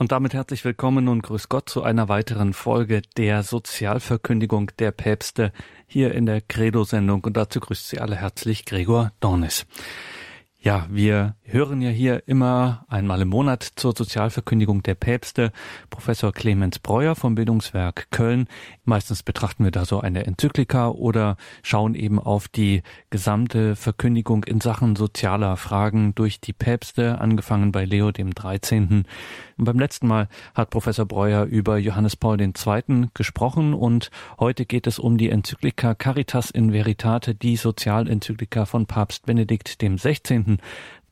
Und damit herzlich willkommen und grüß Gott zu einer weiteren Folge der Sozialverkündigung der Päpste hier in der Credo-Sendung. Und dazu grüßt Sie alle herzlich Gregor Dornis. Ja, wir hören ja hier immer einmal im Monat zur Sozialverkündigung der Päpste Professor Clemens Breuer vom Bildungswerk Köln. Meistens betrachten wir da so eine Enzyklika oder schauen eben auf die gesamte Verkündigung in Sachen sozialer Fragen durch die Päpste, angefangen bei Leo dem 13. Und beim letzten Mal hat Professor Breuer über Johannes Paul II. gesprochen und heute geht es um die Enzyklika Caritas in Veritate, die Sozialenzyklika von Papst Benedikt dem 16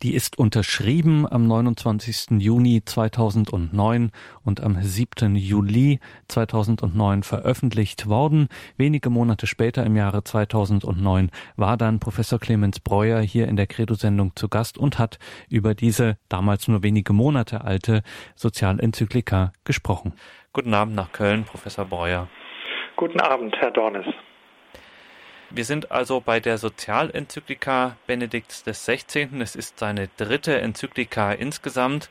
die ist unterschrieben am 29. Juni 2009 und am 7. Juli 2009 veröffentlicht worden. Wenige Monate später im Jahre 2009 war dann Professor Clemens Breuer hier in der Credo-Sendung zu Gast und hat über diese damals nur wenige Monate alte Sozialenzyklika gesprochen. Guten Abend nach Köln, Professor Breuer. Guten Abend, Herr Dornes. Wir sind also bei der Sozialenzyklika Benedikts XVI. Es ist seine dritte Enzyklika insgesamt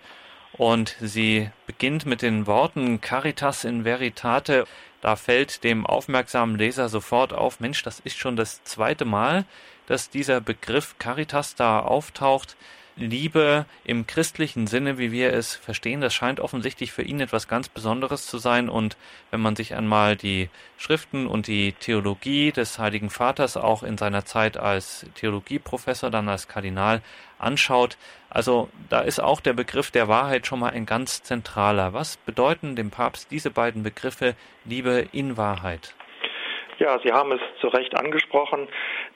und sie beginnt mit den Worten Caritas in Veritate. Da fällt dem aufmerksamen Leser sofort auf, Mensch, das ist schon das zweite Mal, dass dieser Begriff Caritas da auftaucht. Liebe im christlichen Sinne, wie wir es verstehen, das scheint offensichtlich für ihn etwas ganz Besonderes zu sein. Und wenn man sich einmal die Schriften und die Theologie des Heiligen Vaters auch in seiner Zeit als Theologieprofessor, dann als Kardinal anschaut, also da ist auch der Begriff der Wahrheit schon mal ein ganz zentraler. Was bedeuten dem Papst diese beiden Begriffe Liebe in Wahrheit? Ja, Sie haben es zu Recht angesprochen.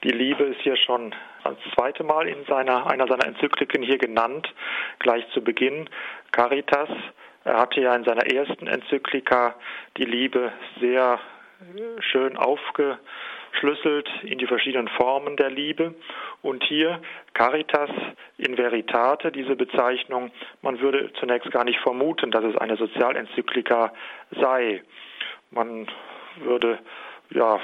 Die Liebe ist hier schon das zweite Mal in seiner, einer seiner Enzykliken hier genannt, gleich zu Beginn. Caritas. Er hatte ja in seiner ersten Enzyklika die Liebe sehr schön aufgeschlüsselt in die verschiedenen Formen der Liebe. Und hier Caritas in Veritate, diese Bezeichnung, man würde zunächst gar nicht vermuten, dass es eine Sozialenzyklika sei. Man würde ja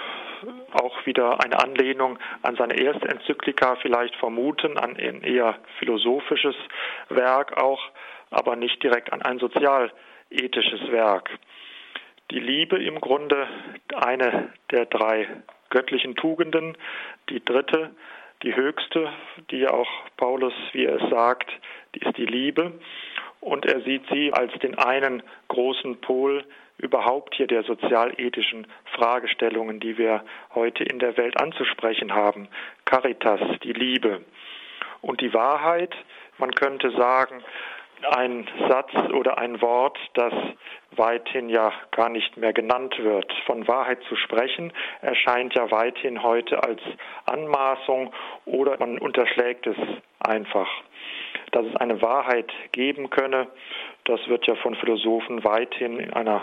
auch wieder eine Anlehnung an seine erste Enzyklika vielleicht vermuten, an ein eher philosophisches Werk auch, aber nicht direkt an ein sozialethisches Werk. Die Liebe im Grunde eine der drei göttlichen Tugenden, die dritte, die höchste, die auch Paulus, wie er es sagt, die ist die Liebe. Und er sieht sie als den einen großen Pol überhaupt hier der sozialethischen Fragestellungen, die wir heute in der Welt anzusprechen haben. Caritas, die Liebe. Und die Wahrheit, man könnte sagen, ein Satz oder ein Wort, das weithin ja gar nicht mehr genannt wird. Von Wahrheit zu sprechen erscheint ja weithin heute als Anmaßung oder man unterschlägt es einfach. Dass es eine Wahrheit geben könne, das wird ja von Philosophen weithin in einer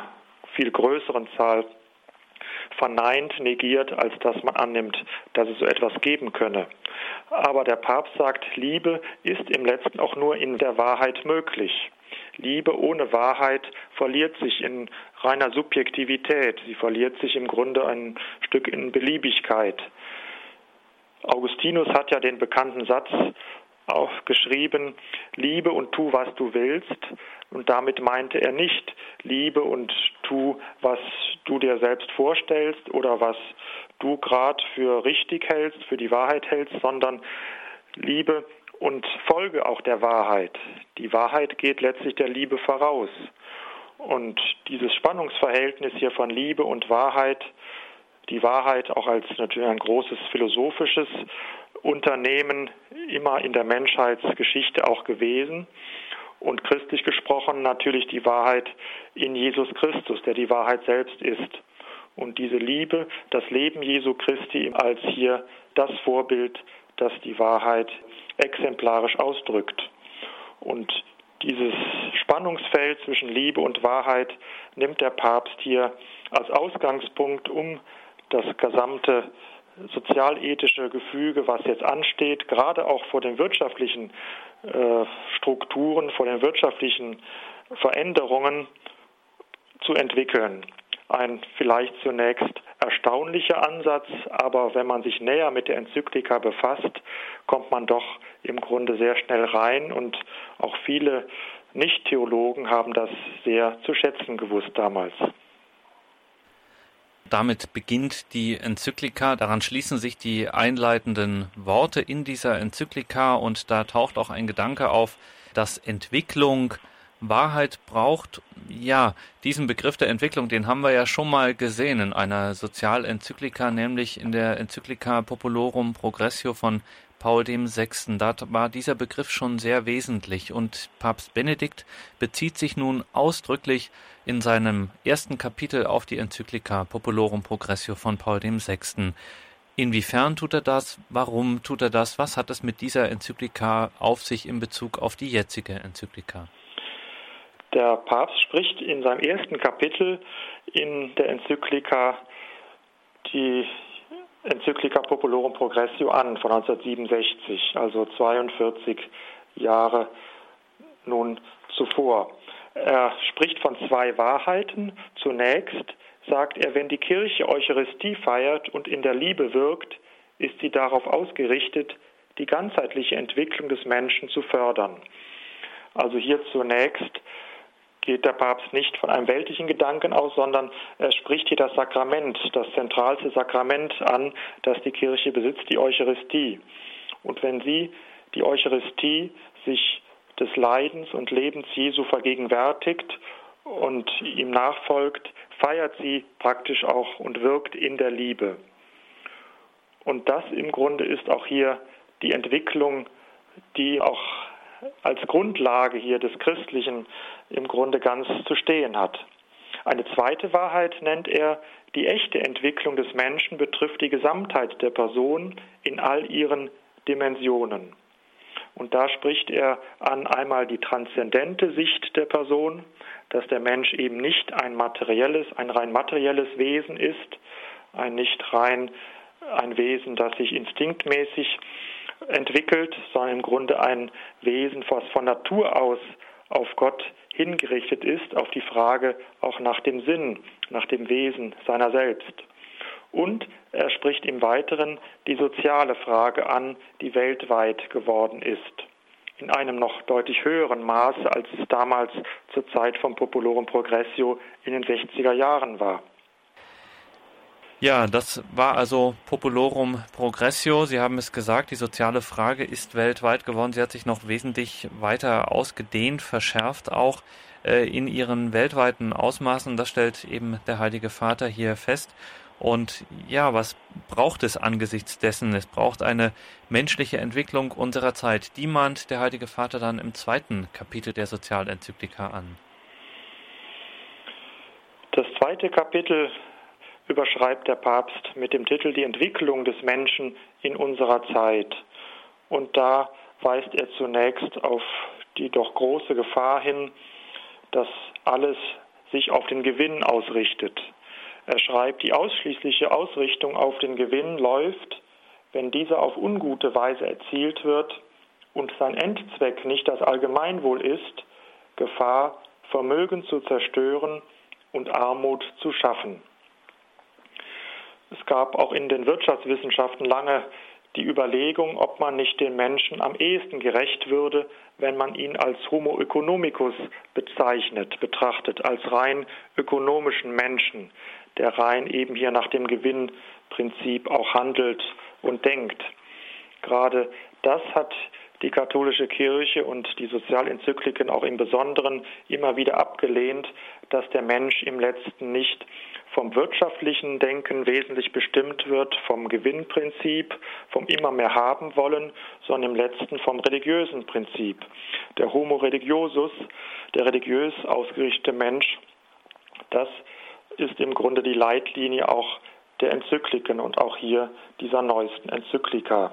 viel größeren Zahl verneint, negiert, als dass man annimmt, dass es so etwas geben könne. Aber der Papst sagt, Liebe ist im letzten auch nur in der Wahrheit möglich. Liebe ohne Wahrheit verliert sich in reiner Subjektivität. Sie verliert sich im Grunde ein Stück in Beliebigkeit. Augustinus hat ja den bekannten Satz auch geschrieben, liebe und tu, was du willst. Und damit meinte er nicht, liebe und tu, was du dir selbst vorstellst oder was du gerade für richtig hältst, für die Wahrheit hältst, sondern liebe und folge auch der Wahrheit. Die Wahrheit geht letztlich der Liebe voraus. Und dieses Spannungsverhältnis hier von Liebe und Wahrheit, die Wahrheit auch als natürlich ein großes philosophisches Unternehmen immer in der Menschheitsgeschichte auch gewesen. Und christlich gesprochen natürlich die Wahrheit in Jesus Christus, der die Wahrheit selbst ist. Und diese Liebe, das Leben Jesu Christi als hier das Vorbild, das die Wahrheit exemplarisch ausdrückt. Und dieses Spannungsfeld zwischen Liebe und Wahrheit nimmt der Papst hier als Ausgangspunkt, um das gesamte sozialethische Gefüge, was jetzt ansteht, gerade auch vor den wirtschaftlichen äh, Strukturen, vor den wirtschaftlichen Veränderungen zu entwickeln. Ein vielleicht zunächst erstaunlicher Ansatz, aber wenn man sich näher mit der Enzyklika befasst, kommt man doch im Grunde sehr schnell rein und auch viele Nicht-Theologen haben das sehr zu schätzen gewusst damals. Damit beginnt die Enzyklika, daran schließen sich die einleitenden Worte in dieser Enzyklika und da taucht auch ein Gedanke auf, dass Entwicklung Wahrheit braucht. Ja, diesen Begriff der Entwicklung, den haben wir ja schon mal gesehen in einer Sozialenzyklika, nämlich in der Enzyklika Populorum Progressio von Paul VI. Da war dieser Begriff schon sehr wesentlich und Papst Benedikt bezieht sich nun ausdrücklich in seinem ersten Kapitel auf die Enzyklika Populorum Progressio von Paul VI. Inwiefern tut er das? Warum tut er das? Was hat es mit dieser Enzyklika auf sich in Bezug auf die jetzige Enzyklika? Der Papst spricht in seinem ersten Kapitel in der Enzyklika die Enzyklika Populorum Progressio an von 1967, also 42 Jahre nun zuvor. Er spricht von zwei Wahrheiten. Zunächst sagt er, wenn die Kirche Eucharistie feiert und in der Liebe wirkt, ist sie darauf ausgerichtet, die ganzheitliche Entwicklung des Menschen zu fördern. Also hier zunächst geht der Papst nicht von einem weltlichen Gedanken aus, sondern er spricht hier das Sakrament, das zentralste Sakrament an, das die Kirche besitzt, die Eucharistie. Und wenn sie, die Eucharistie, sich des Leidens und Lebens Jesu vergegenwärtigt und ihm nachfolgt, feiert sie praktisch auch und wirkt in der Liebe. Und das im Grunde ist auch hier die Entwicklung, die auch als Grundlage hier des Christlichen im Grunde ganz zu stehen hat. Eine zweite Wahrheit nennt er, die echte Entwicklung des Menschen betrifft die Gesamtheit der Person in all ihren Dimensionen. Und da spricht er an einmal die transzendente Sicht der Person, dass der Mensch eben nicht ein materielles, ein rein materielles Wesen ist, ein nicht rein ein Wesen, das sich instinktmäßig entwickelt, sondern im Grunde ein Wesen, was von Natur aus auf Gott hingerichtet ist, auf die Frage auch nach dem Sinn, nach dem Wesen seiner selbst. Und er spricht im Weiteren die soziale Frage an, die weltweit geworden ist. In einem noch deutlich höheren Maße, als es damals zur Zeit vom Populorum Progressio in den 60er Jahren war. Ja, das war also Populorum Progressio. Sie haben es gesagt, die soziale Frage ist weltweit geworden. Sie hat sich noch wesentlich weiter ausgedehnt, verschärft auch äh, in ihren weltweiten Ausmaßen. Das stellt eben der Heilige Vater hier fest. Und ja, was braucht es angesichts dessen? Es braucht eine menschliche Entwicklung unserer Zeit. Die mahnt der Heilige Vater dann im zweiten Kapitel der Sozialenzyklika an. Das zweite Kapitel überschreibt der Papst mit dem Titel Die Entwicklung des Menschen in unserer Zeit. Und da weist er zunächst auf die doch große Gefahr hin, dass alles sich auf den Gewinn ausrichtet. Er schreibt, die ausschließliche Ausrichtung auf den Gewinn läuft, wenn dieser auf ungute Weise erzielt wird und sein Endzweck nicht das Allgemeinwohl ist, Gefahr, Vermögen zu zerstören und Armut zu schaffen. Es gab auch in den Wirtschaftswissenschaften lange die Überlegung, ob man nicht den Menschen am ehesten gerecht würde, wenn man ihn als Homo economicus bezeichnet, betrachtet, als rein ökonomischen Menschen, der rein eben hier nach dem Gewinnprinzip auch handelt und denkt. Gerade das hat die katholische Kirche und die Sozialenzykliken auch im Besonderen immer wieder abgelehnt, dass der Mensch im letzten nicht vom wirtschaftlichen Denken wesentlich bestimmt wird, vom Gewinnprinzip, vom immer mehr haben wollen, sondern im letzten vom religiösen Prinzip. Der Homo religiosus, der religiös ausgerichtete Mensch, das ist im Grunde die Leitlinie auch der Enzykliken und auch hier dieser neuesten Enzyklika.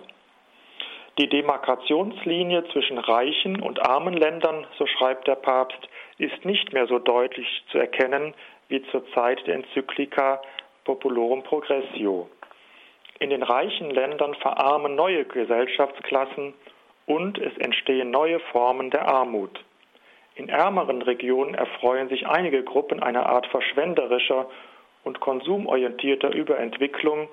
Die Demarkationslinie zwischen reichen und armen Ländern, so schreibt der Papst, ist nicht mehr so deutlich zu erkennen wie zur Zeit der Enzyklika Populorum Progressio. In den reichen Ländern verarmen neue Gesellschaftsklassen und es entstehen neue Formen der Armut. In ärmeren Regionen erfreuen sich einige Gruppen einer Art verschwenderischer und konsumorientierter Überentwicklung,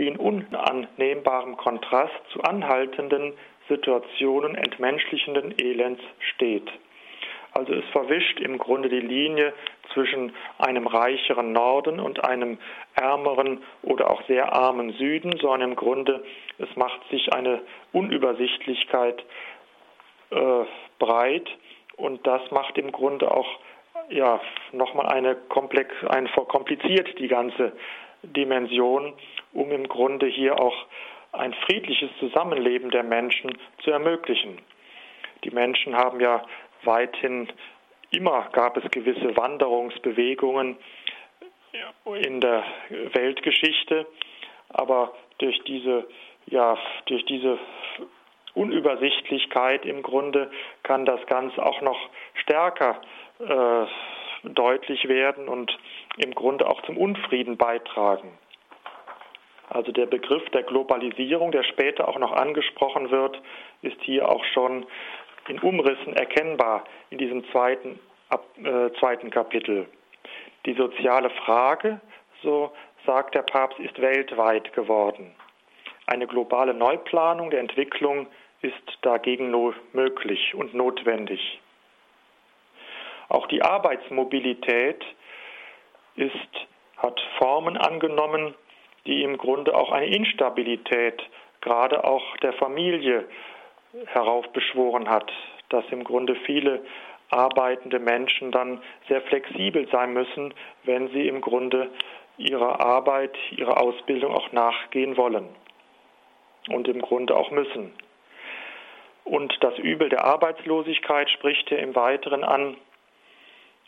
die in unannehmbarem Kontrast zu anhaltenden Situationen entmenschlichenden Elends steht. Also es verwischt im Grunde die Linie zwischen einem reicheren Norden und einem ärmeren oder auch sehr armen Süden, sondern im Grunde es macht sich eine Unübersichtlichkeit äh, breit und das macht im Grunde auch ja nochmal eine komplex, ein verkompliziert die ganze Dimension, um im Grunde hier auch ein friedliches Zusammenleben der Menschen zu ermöglichen. Die Menschen haben ja weithin immer gab es gewisse Wanderungsbewegungen in der Weltgeschichte, aber durch diese ja durch diese Unübersichtlichkeit im Grunde kann das Ganze auch noch stärker äh, deutlich werden und im Grunde auch zum Unfrieden beitragen. Also der Begriff der Globalisierung, der später auch noch angesprochen wird, ist hier auch schon in Umrissen erkennbar in diesem zweiten, äh, zweiten Kapitel. Die soziale Frage, so sagt der Papst, ist weltweit geworden. Eine globale Neuplanung der Entwicklung ist dagegen nur möglich und notwendig. Auch die Arbeitsmobilität ist, hat Formen angenommen, die im Grunde auch eine Instabilität gerade auch der Familie heraufbeschworen hat, dass im Grunde viele arbeitende Menschen dann sehr flexibel sein müssen, wenn sie im Grunde ihrer Arbeit, ihrer Ausbildung auch nachgehen wollen und im Grunde auch müssen. Und das Übel der Arbeitslosigkeit spricht er im Weiteren an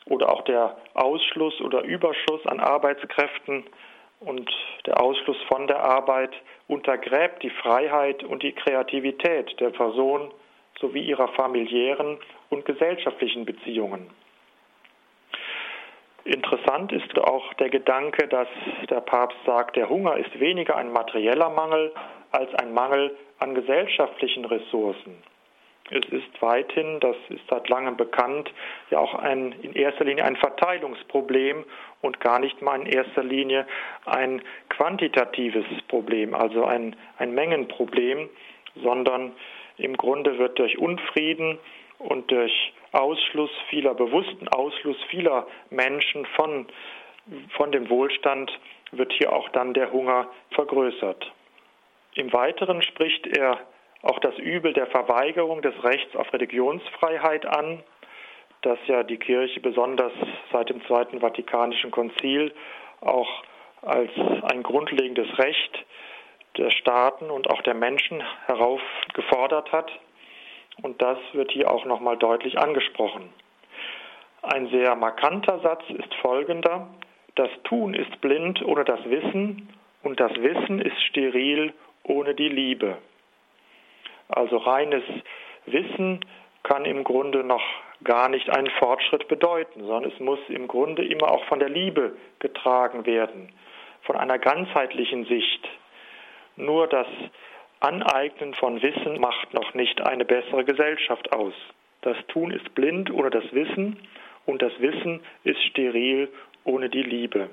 oder auch der Ausschluss oder Überschuss an Arbeitskräften und der Ausschluss von der Arbeit untergräbt die Freiheit und die Kreativität der Person sowie ihrer familiären und gesellschaftlichen Beziehungen. Interessant ist auch der Gedanke, dass der Papst sagt, der Hunger ist weniger ein materieller Mangel als ein Mangel an gesellschaftlichen Ressourcen. Es ist weithin, das ist seit langem bekannt, ja auch ein, in erster Linie ein Verteilungsproblem und gar nicht mal in erster Linie ein quantitatives Problem, also ein, ein Mengenproblem, sondern im Grunde wird durch Unfrieden und durch Ausschluss vieler, bewussten Ausschluss vieler Menschen von, von dem Wohlstand wird hier auch dann der Hunger vergrößert. Im Weiteren spricht er auch das Übel der Verweigerung des Rechts auf Religionsfreiheit an, das ja die Kirche besonders seit dem Zweiten Vatikanischen Konzil auch als ein grundlegendes Recht der Staaten und auch der Menschen heraufgefordert hat. Und das wird hier auch nochmal deutlich angesprochen. Ein sehr markanter Satz ist folgender. Das Tun ist blind ohne das Wissen und das Wissen ist steril ohne die Liebe. Also reines Wissen kann im Grunde noch gar nicht einen Fortschritt bedeuten, sondern es muss im Grunde immer auch von der Liebe getragen werden, von einer ganzheitlichen Sicht. Nur das Aneignen von Wissen macht noch nicht eine bessere Gesellschaft aus. Das Tun ist blind ohne das Wissen und das Wissen ist steril ohne die Liebe.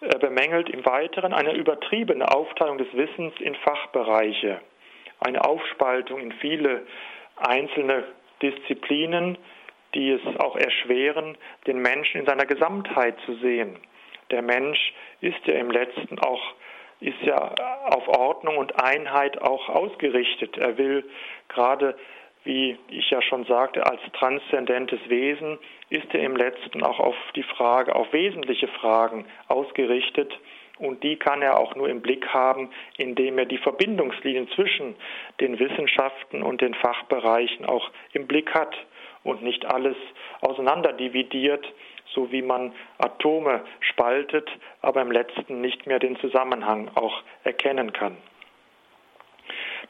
Er bemängelt im Weiteren eine übertriebene Aufteilung des Wissens in Fachbereiche, eine Aufspaltung in viele einzelne Disziplinen, die es auch erschweren, den Menschen in seiner Gesamtheit zu sehen. Der Mensch ist ja im letzten auch ist ja auf Ordnung und Einheit auch ausgerichtet. Er will gerade wie ich ja schon sagte, als transzendentes Wesen ist er im letzten auch auf die Frage, auf wesentliche Fragen ausgerichtet. Und die kann er auch nur im Blick haben, indem er die Verbindungslinien zwischen den Wissenschaften und den Fachbereichen auch im Blick hat und nicht alles auseinanderdividiert, so wie man Atome spaltet, aber im letzten nicht mehr den Zusammenhang auch erkennen kann.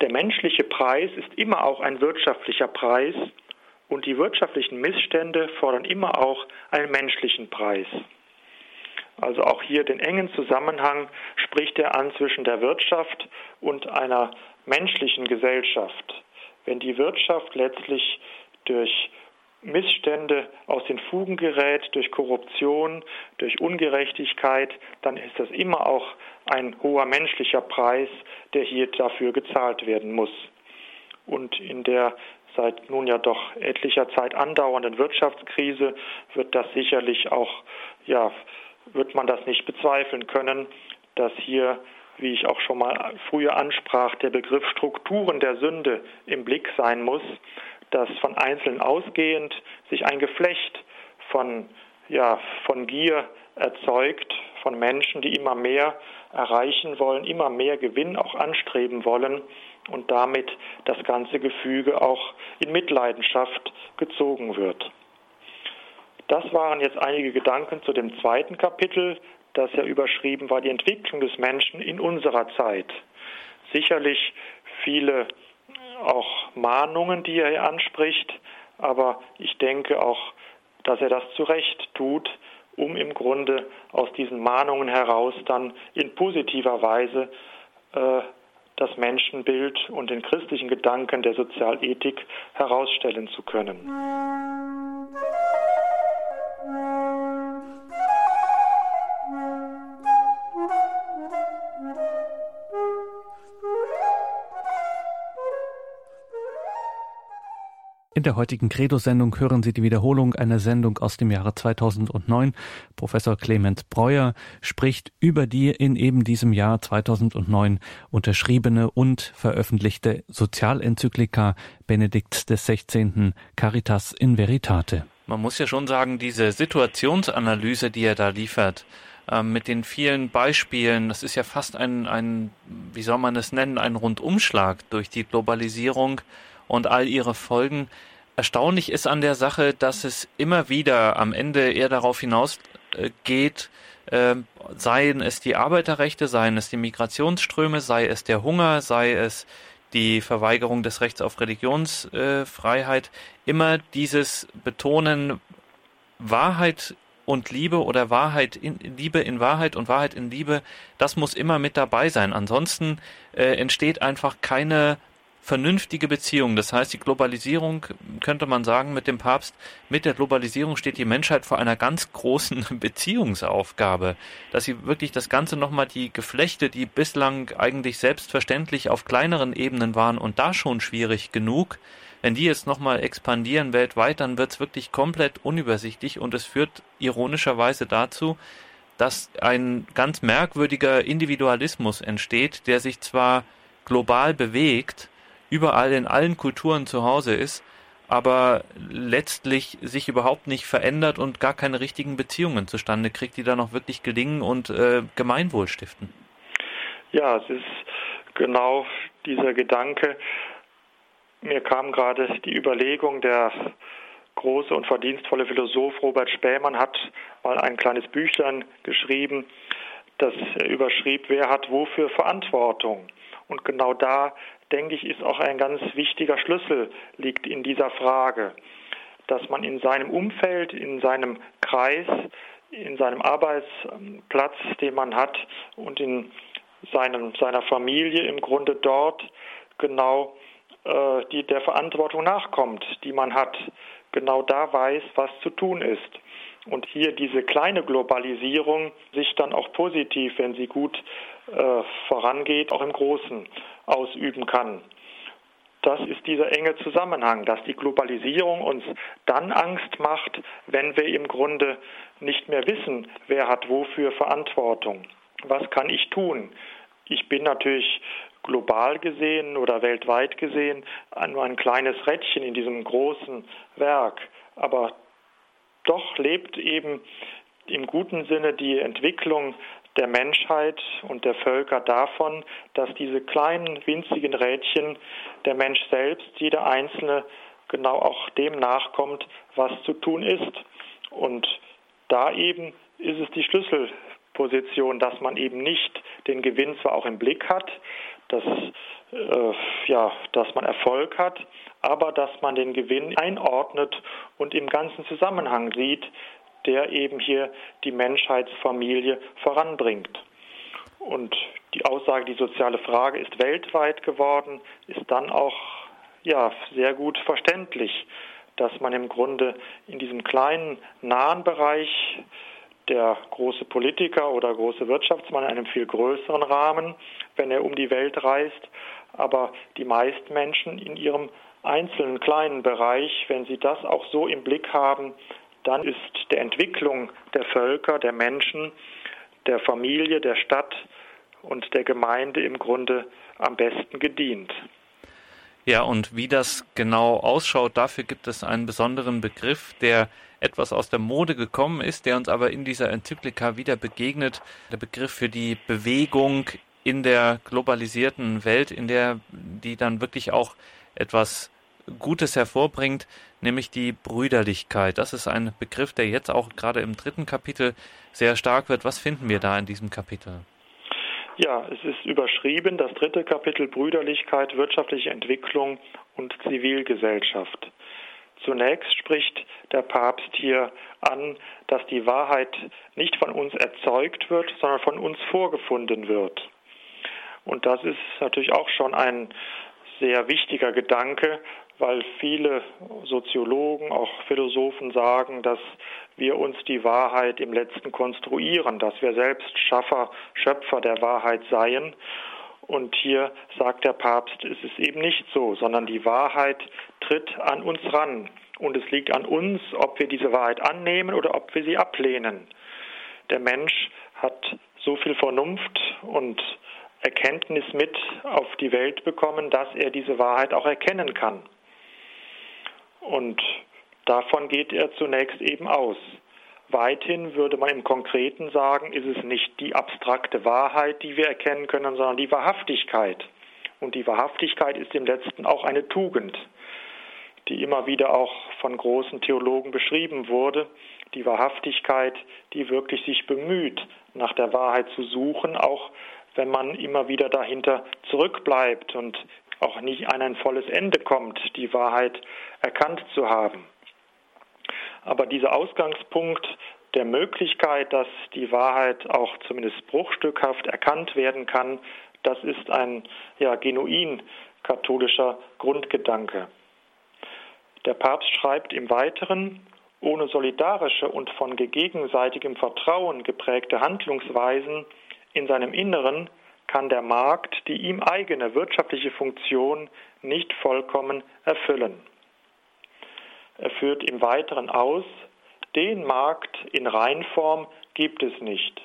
Der menschliche Preis ist immer auch ein wirtschaftlicher Preis und die wirtschaftlichen Missstände fordern immer auch einen menschlichen Preis. Also auch hier den engen Zusammenhang spricht er an zwischen der Wirtschaft und einer menschlichen Gesellschaft. Wenn die Wirtschaft letztlich durch Missstände aus den Fugen gerät, durch Korruption, durch Ungerechtigkeit, dann ist das immer auch ein hoher menschlicher Preis, der hier dafür gezahlt werden muss. Und in der seit nun ja doch etlicher Zeit andauernden Wirtschaftskrise wird das sicherlich auch, ja, wird man das nicht bezweifeln können, dass hier, wie ich auch schon mal früher ansprach, der Begriff Strukturen der Sünde im Blick sein muss, dass von Einzelnen ausgehend sich ein Geflecht von, ja, von Gier erzeugt, von Menschen, die immer mehr erreichen wollen, immer mehr Gewinn auch anstreben wollen und damit das ganze Gefüge auch in Mitleidenschaft gezogen wird. Das waren jetzt einige Gedanken zu dem zweiten Kapitel, das ja überschrieben war die Entwicklung des Menschen in unserer Zeit. Sicherlich viele auch Mahnungen, die er anspricht, aber ich denke auch, dass er das zu Recht tut, um im Grunde aus diesen Mahnungen heraus dann in positiver Weise äh, das Menschenbild und den christlichen Gedanken der Sozialethik herausstellen zu können. In der heutigen Credo-Sendung hören Sie die Wiederholung einer Sendung aus dem Jahre 2009. Professor Clement Breuer spricht über die in eben diesem Jahr 2009 unterschriebene und veröffentlichte Sozialenzyklika Benedikts XVI. Caritas in Veritate. Man muss ja schon sagen, diese Situationsanalyse, die er da liefert, ähm, mit den vielen Beispielen, das ist ja fast ein, ein, wie soll man es nennen, ein Rundumschlag durch die Globalisierung und all ihre Folgen. Erstaunlich ist an der Sache, dass es immer wieder am Ende eher darauf hinausgeht, äh, seien es die Arbeiterrechte, seien es die Migrationsströme, sei es der Hunger, sei es die Verweigerung des Rechts auf Religionsfreiheit, äh, immer dieses Betonen Wahrheit und Liebe oder Wahrheit in Liebe in Wahrheit und Wahrheit in Liebe, das muss immer mit dabei sein. Ansonsten äh, entsteht einfach keine vernünftige Beziehung. Das heißt, die Globalisierung, könnte man sagen, mit dem Papst, mit der Globalisierung steht die Menschheit vor einer ganz großen Beziehungsaufgabe, dass sie wirklich das Ganze nochmal die Geflechte, die bislang eigentlich selbstverständlich auf kleineren Ebenen waren und da schon schwierig genug, wenn die jetzt nochmal expandieren weltweit, dann wird es wirklich komplett unübersichtlich und es führt ironischerweise dazu, dass ein ganz merkwürdiger Individualismus entsteht, der sich zwar global bewegt, überall in allen Kulturen zu Hause ist, aber letztlich sich überhaupt nicht verändert und gar keine richtigen Beziehungen zustande kriegt, die dann auch wirklich gelingen und äh, Gemeinwohl stiften. Ja, es ist genau dieser Gedanke. Mir kam gerade die Überlegung, der große und verdienstvolle Philosoph Robert Spähmann hat mal ein kleines Büchlein geschrieben, das überschrieb, wer hat wofür Verantwortung. Und genau da denke ich, ist auch ein ganz wichtiger Schlüssel, liegt in dieser Frage, dass man in seinem Umfeld, in seinem Kreis, in seinem Arbeitsplatz, den man hat und in seinem, seiner Familie im Grunde dort genau äh, die, der Verantwortung nachkommt, die man hat, genau da weiß, was zu tun ist. Und hier diese kleine Globalisierung sich dann auch positiv, wenn sie gut äh, vorangeht, auch im Großen ausüben kann. Das ist dieser enge Zusammenhang, dass die Globalisierung uns dann Angst macht, wenn wir im Grunde nicht mehr wissen, wer hat wofür Verantwortung. Was kann ich tun? Ich bin natürlich global gesehen oder weltweit gesehen nur ein kleines Rädchen in diesem großen Werk, aber doch lebt eben im guten Sinne die Entwicklung der Menschheit und der Völker davon, dass diese kleinen winzigen Rädchen der Mensch selbst, jeder Einzelne, genau auch dem nachkommt, was zu tun ist. Und da eben ist es die Schlüsselposition, dass man eben nicht den Gewinn zwar auch im Blick hat, dass, äh, ja, dass man Erfolg hat, aber dass man den Gewinn einordnet und im ganzen Zusammenhang sieht, der eben hier die Menschheitsfamilie voranbringt. Und die Aussage, die soziale Frage ist weltweit geworden, ist dann auch ja, sehr gut verständlich, dass man im Grunde in diesem kleinen, nahen Bereich der große Politiker oder große Wirtschaftsmann in einem viel größeren Rahmen, wenn er um die Welt reist, aber die meisten Menschen in ihrem einzelnen kleinen Bereich, wenn Sie das auch so im Blick haben, dann ist der Entwicklung der Völker, der Menschen, der Familie, der Stadt und der Gemeinde im Grunde am besten gedient. Ja, und wie das genau ausschaut, dafür gibt es einen besonderen Begriff, der etwas aus der Mode gekommen ist, der uns aber in dieser Enzyklika wieder begegnet. Der Begriff für die Bewegung in der globalisierten Welt, in der die dann wirklich auch etwas Gutes hervorbringt, nämlich die Brüderlichkeit. Das ist ein Begriff, der jetzt auch gerade im dritten Kapitel sehr stark wird. Was finden wir da in diesem Kapitel? Ja, es ist überschrieben, das dritte Kapitel Brüderlichkeit, wirtschaftliche Entwicklung und Zivilgesellschaft. Zunächst spricht der Papst hier an, dass die Wahrheit nicht von uns erzeugt wird, sondern von uns vorgefunden wird. Und das ist natürlich auch schon ein sehr wichtiger Gedanke, weil viele Soziologen, auch Philosophen sagen, dass wir uns die Wahrheit im letzten konstruieren, dass wir selbst Schaffer, Schöpfer der Wahrheit seien. Und hier sagt der Papst, es ist eben nicht so, sondern die Wahrheit tritt an uns ran. Und es liegt an uns, ob wir diese Wahrheit annehmen oder ob wir sie ablehnen. Der Mensch hat so viel Vernunft und Erkenntnis mit auf die Welt bekommen, dass er diese Wahrheit auch erkennen kann. Und davon geht er zunächst eben aus. Weithin würde man im Konkreten sagen, ist es nicht die abstrakte Wahrheit, die wir erkennen können, sondern die Wahrhaftigkeit. Und die Wahrhaftigkeit ist im letzten auch eine Tugend, die immer wieder auch von großen Theologen beschrieben wurde. Die Wahrhaftigkeit, die wirklich sich bemüht, nach der Wahrheit zu suchen, auch wenn man immer wieder dahinter zurückbleibt und auch nicht an ein volles Ende kommt, die Wahrheit erkannt zu haben. Aber dieser Ausgangspunkt der Möglichkeit, dass die Wahrheit auch zumindest bruchstückhaft erkannt werden kann, das ist ein ja, genuin katholischer Grundgedanke. Der Papst schreibt im Weiteren, ohne solidarische und von gegenseitigem Vertrauen geprägte Handlungsweisen in seinem Inneren kann der Markt die ihm eigene wirtschaftliche Funktion nicht vollkommen erfüllen. Er führt im Weiteren aus, den Markt in Reinform gibt es nicht.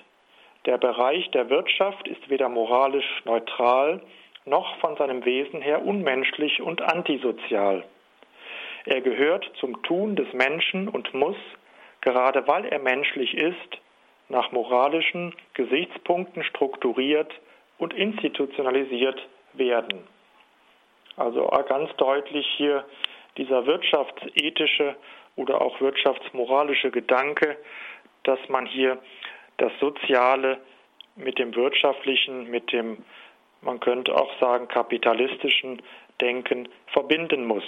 Der Bereich der Wirtschaft ist weder moralisch neutral noch von seinem Wesen her unmenschlich und antisozial. Er gehört zum Tun des Menschen und muss, gerade weil er menschlich ist, nach moralischen Gesichtspunkten strukturiert und institutionalisiert werden. Also ganz deutlich hier dieser wirtschaftsethische oder auch wirtschaftsmoralische Gedanke, dass man hier das Soziale mit dem wirtschaftlichen, mit dem, man könnte auch sagen, kapitalistischen Denken verbinden muss.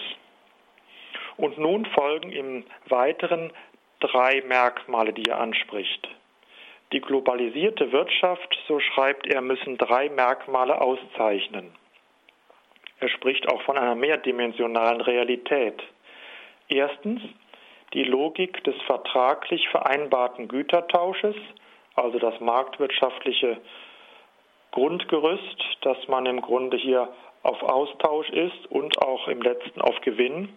Und nun folgen im Weiteren drei Merkmale, die er anspricht. Die globalisierte Wirtschaft, so schreibt er, müssen drei Merkmale auszeichnen. Er spricht auch von einer mehrdimensionalen Realität. Erstens die Logik des vertraglich vereinbarten Gütertausches, also das marktwirtschaftliche Grundgerüst, dass man im Grunde hier auf Austausch ist und auch im letzten auf Gewinn.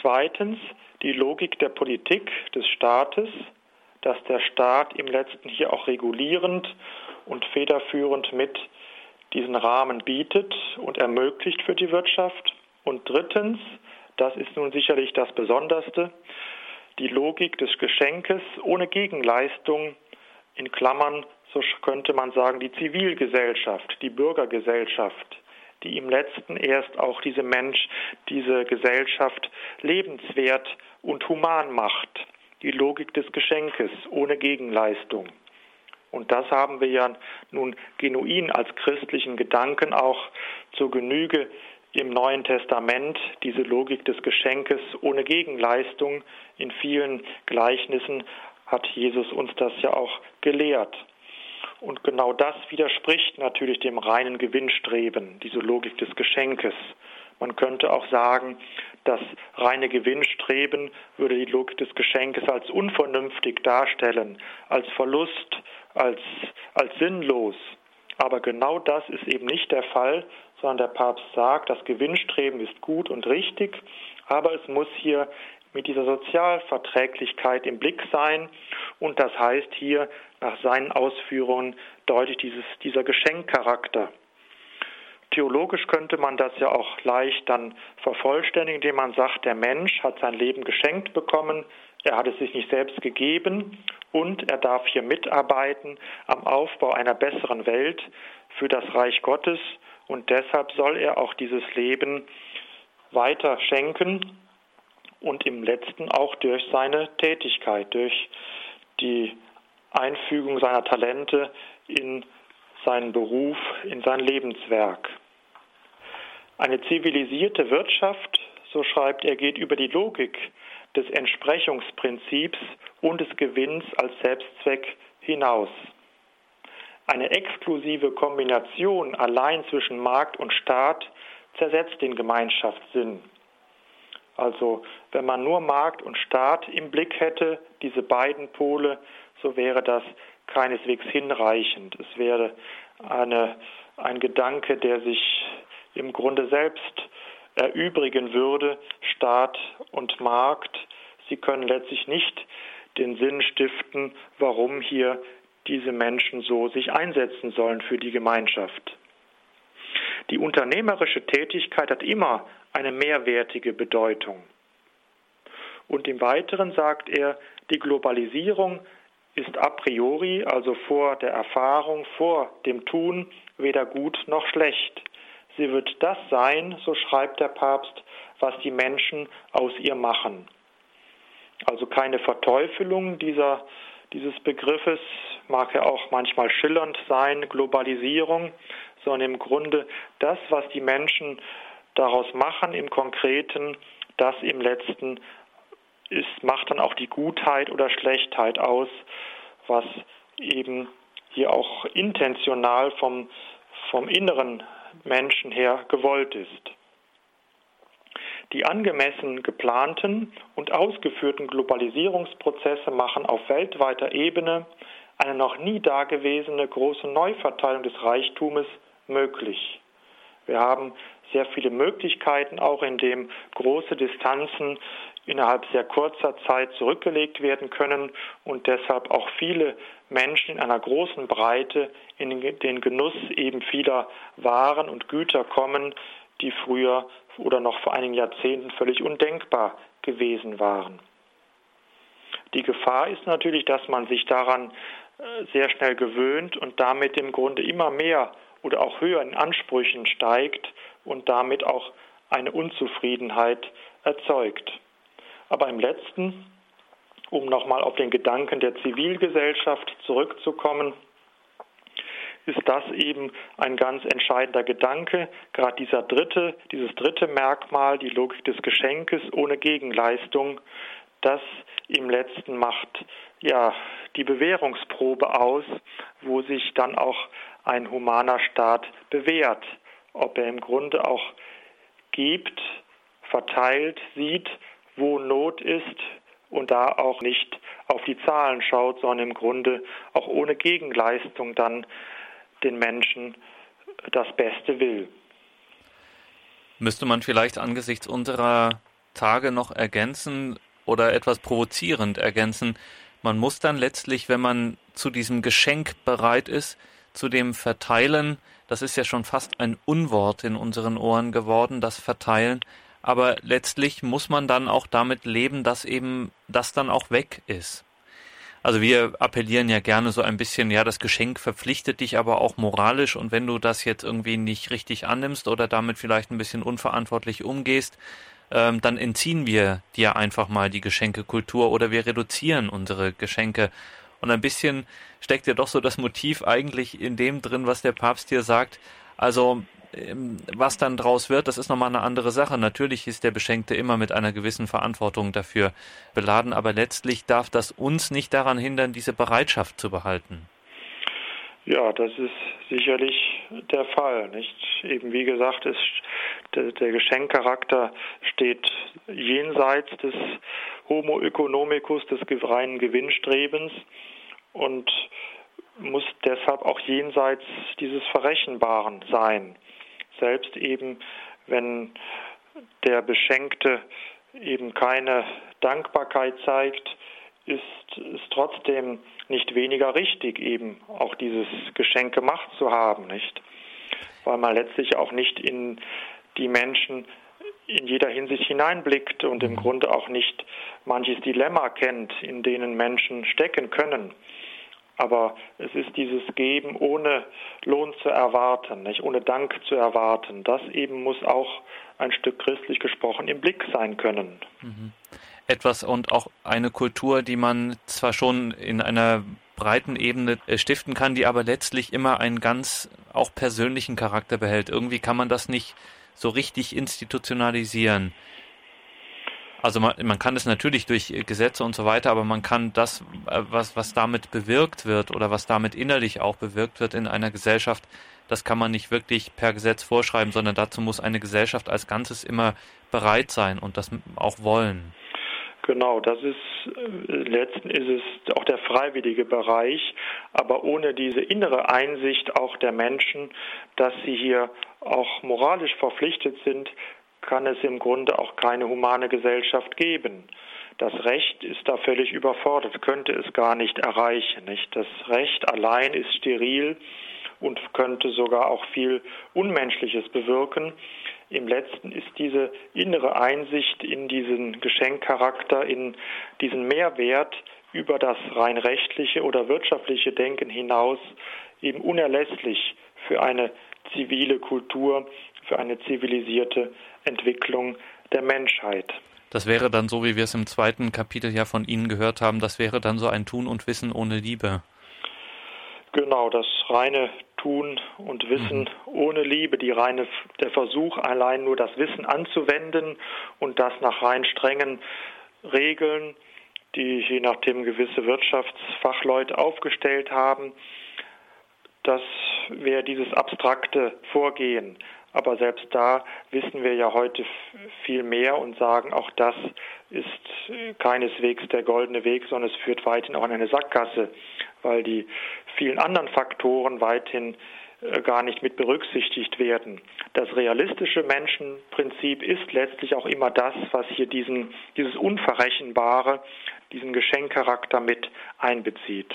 Zweitens die Logik der Politik des Staates, dass der Staat im letzten hier auch regulierend und federführend mit diesen Rahmen bietet und ermöglicht für die Wirtschaft. Und drittens, das ist nun sicherlich das Besonderste, die Logik des Geschenkes ohne Gegenleistung, in Klammern, so könnte man sagen, die Zivilgesellschaft, die Bürgergesellschaft, die im letzten erst auch diese Mensch, diese Gesellschaft lebenswert und human macht die Logik des Geschenkes ohne Gegenleistung. Und das haben wir ja nun genuin als christlichen Gedanken auch zur Genüge im Neuen Testament, diese Logik des Geschenkes ohne Gegenleistung. In vielen Gleichnissen hat Jesus uns das ja auch gelehrt. Und genau das widerspricht natürlich dem reinen Gewinnstreben, diese Logik des Geschenkes. Man könnte auch sagen, das reine Gewinnstreben würde die Logik des Geschenkes als unvernünftig darstellen, als Verlust, als, als sinnlos. Aber genau das ist eben nicht der Fall, sondern der Papst sagt, das Gewinnstreben ist gut und richtig, aber es muss hier mit dieser Sozialverträglichkeit im Blick sein. Und das heißt hier nach seinen Ausführungen deutlich dieses, dieser Geschenkcharakter. Theologisch könnte man das ja auch leicht dann vervollständigen, indem man sagt, der Mensch hat sein Leben geschenkt bekommen, er hat es sich nicht selbst gegeben und er darf hier mitarbeiten am Aufbau einer besseren Welt für das Reich Gottes und deshalb soll er auch dieses Leben weiter schenken und im letzten auch durch seine Tätigkeit, durch die Einfügung seiner Talente in seinen Beruf, in sein Lebenswerk. Eine zivilisierte Wirtschaft, so schreibt er, geht über die Logik des Entsprechungsprinzips und des Gewinns als Selbstzweck hinaus. Eine exklusive Kombination allein zwischen Markt und Staat zersetzt den Gemeinschaftssinn. Also wenn man nur Markt und Staat im Blick hätte, diese beiden Pole, so wäre das keineswegs hinreichend. Es wäre eine, ein Gedanke, der sich im Grunde selbst erübrigen würde, Staat und Markt. Sie können letztlich nicht den Sinn stiften, warum hier diese Menschen so sich einsetzen sollen für die Gemeinschaft. Die unternehmerische Tätigkeit hat immer eine mehrwertige Bedeutung. Und im Weiteren sagt er, die Globalisierung ist a priori, also vor der Erfahrung, vor dem Tun, weder gut noch schlecht. Sie wird das sein, so schreibt der Papst, was die Menschen aus ihr machen. Also keine Verteufelung dieser, dieses Begriffes, mag ja auch manchmal schillernd sein, Globalisierung, sondern im Grunde das, was die Menschen daraus machen im Konkreten, das im letzten ist, macht dann auch die Gutheit oder Schlechtheit aus, was eben hier auch intentional vom, vom inneren Menschen her gewollt ist. Die angemessen geplanten und ausgeführten Globalisierungsprozesse machen auf weltweiter Ebene eine noch nie dagewesene große Neuverteilung des Reichtumes möglich. Wir haben sehr viele Möglichkeiten, auch indem große Distanzen innerhalb sehr kurzer Zeit zurückgelegt werden können und deshalb auch viele Menschen in einer großen Breite in den Genuss eben vieler Waren und Güter kommen, die früher oder noch vor einigen Jahrzehnten völlig undenkbar gewesen waren. Die Gefahr ist natürlich, dass man sich daran äh, sehr schnell gewöhnt und damit im Grunde immer mehr oder auch höher in Ansprüchen steigt und damit auch eine Unzufriedenheit erzeugt. Aber im letzten, um nochmal auf den Gedanken der Zivilgesellschaft zurückzukommen, ist das eben ein ganz entscheidender Gedanke, gerade dieser dritte, dieses dritte Merkmal, die Logik des Geschenkes ohne Gegenleistung, das im letzten macht ja die Bewährungsprobe aus, wo sich dann auch ein humaner Staat bewährt, ob er im Grunde auch gibt, verteilt, sieht wo Not ist und da auch nicht auf die Zahlen schaut, sondern im Grunde auch ohne Gegenleistung dann den Menschen das Beste will. Müsste man vielleicht angesichts unserer Tage noch ergänzen oder etwas provozierend ergänzen, man muss dann letztlich, wenn man zu diesem Geschenk bereit ist, zu dem Verteilen, das ist ja schon fast ein Unwort in unseren Ohren geworden, das Verteilen, aber letztlich muss man dann auch damit leben, dass eben das dann auch weg ist. Also wir appellieren ja gerne so ein bisschen, ja, das Geschenk verpflichtet dich aber auch moralisch und wenn du das jetzt irgendwie nicht richtig annimmst oder damit vielleicht ein bisschen unverantwortlich umgehst, ähm, dann entziehen wir dir einfach mal die Geschenkekultur oder wir reduzieren unsere Geschenke. Und ein bisschen steckt ja doch so das Motiv eigentlich in dem drin, was der Papst hier sagt. Also was dann draus wird, das ist nochmal eine andere Sache. Natürlich ist der Beschenkte immer mit einer gewissen Verantwortung dafür beladen, aber letztlich darf das uns nicht daran hindern, diese Bereitschaft zu behalten. Ja, das ist sicherlich der Fall. Nicht? Eben wie gesagt, ist, der, der Geschenkcharakter steht jenseits des Homo economicus, des reinen Gewinnstrebens und muss deshalb auch jenseits dieses Verrechenbaren sein selbst eben, wenn der Beschenkte eben keine Dankbarkeit zeigt, ist es trotzdem nicht weniger richtig, eben auch dieses Geschenk gemacht zu haben, nicht? Weil man letztlich auch nicht in die Menschen in jeder Hinsicht hineinblickt und im mhm. Grunde auch nicht manches Dilemma kennt, in denen Menschen stecken können. Aber es ist dieses Geben ohne Lohn zu erwarten, nicht ohne Dank zu erwarten. Das eben muss auch ein Stück christlich gesprochen im Blick sein können. Mhm. Etwas und auch eine Kultur, die man zwar schon in einer breiten Ebene äh, stiften kann, die aber letztlich immer einen ganz auch persönlichen Charakter behält. Irgendwie kann man das nicht so richtig institutionalisieren. Also man, man kann es natürlich durch Gesetze und so weiter, aber man kann das, äh, was, was damit bewirkt wird oder was damit innerlich auch bewirkt wird in einer Gesellschaft, das kann man nicht wirklich per Gesetz vorschreiben, sondern dazu muss eine Gesellschaft als Ganzes immer bereit sein und das auch wollen. Genau, das ist äh, letzten ist es auch der freiwillige Bereich, aber ohne diese innere Einsicht auch der Menschen, dass sie hier auch moralisch verpflichtet sind, kann es im Grunde auch keine humane Gesellschaft geben. Das Recht ist da völlig überfordert, könnte es gar nicht erreichen. Nicht? Das Recht allein ist steril und könnte sogar auch viel Unmenschliches bewirken. Im letzten ist diese innere Einsicht in diesen Geschenkcharakter, in diesen Mehrwert über das rein rechtliche oder wirtschaftliche Denken hinaus eben unerlässlich für eine zivile Kultur, für eine zivilisierte Entwicklung der Menschheit. Das wäre dann so, wie wir es im zweiten Kapitel ja von Ihnen gehört haben, das wäre dann so ein Tun und Wissen ohne Liebe. Genau, das reine Tun und Wissen mhm. ohne Liebe, die reine, der Versuch, allein nur das Wissen anzuwenden und das nach rein strengen Regeln, die je nachdem gewisse Wirtschaftsfachleute aufgestellt haben, das wäre dieses abstrakte Vorgehen. Aber selbst da wissen wir ja heute viel mehr und sagen, auch das ist keineswegs der goldene Weg, sondern es führt weithin auch in eine Sackgasse, weil die vielen anderen Faktoren weithin äh, gar nicht mit berücksichtigt werden. Das realistische Menschenprinzip ist letztlich auch immer das, was hier diesen, dieses Unverrechenbare, diesen Geschenkcharakter mit einbezieht.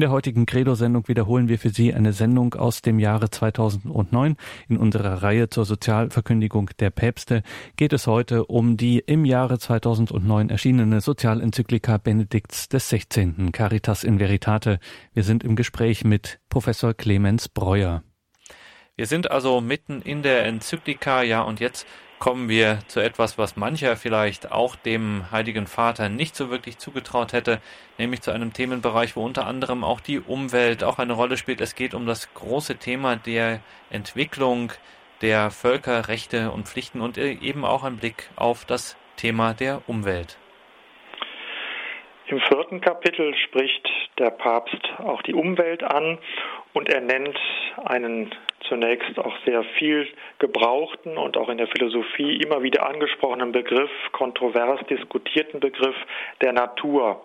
In der heutigen Credo-Sendung wiederholen wir für Sie eine Sendung aus dem Jahre 2009. In unserer Reihe zur Sozialverkündigung der Päpste geht es heute um die im Jahre 2009 erschienene Sozialenzyklika Benedikts XVI. Caritas in Veritate. Wir sind im Gespräch mit Professor Clemens Breuer. Wir sind also mitten in der Enzyklika, ja, und jetzt kommen wir zu etwas, was mancher vielleicht auch dem Heiligen Vater nicht so wirklich zugetraut hätte, nämlich zu einem Themenbereich, wo unter anderem auch die Umwelt auch eine Rolle spielt. Es geht um das große Thema der Entwicklung der Völkerrechte und Pflichten und eben auch ein Blick auf das Thema der Umwelt. Im vierten Kapitel spricht der Papst auch die Umwelt an und er nennt einen zunächst auch sehr viel gebrauchten und auch in der Philosophie immer wieder angesprochenen Begriff, kontrovers diskutierten Begriff der Natur.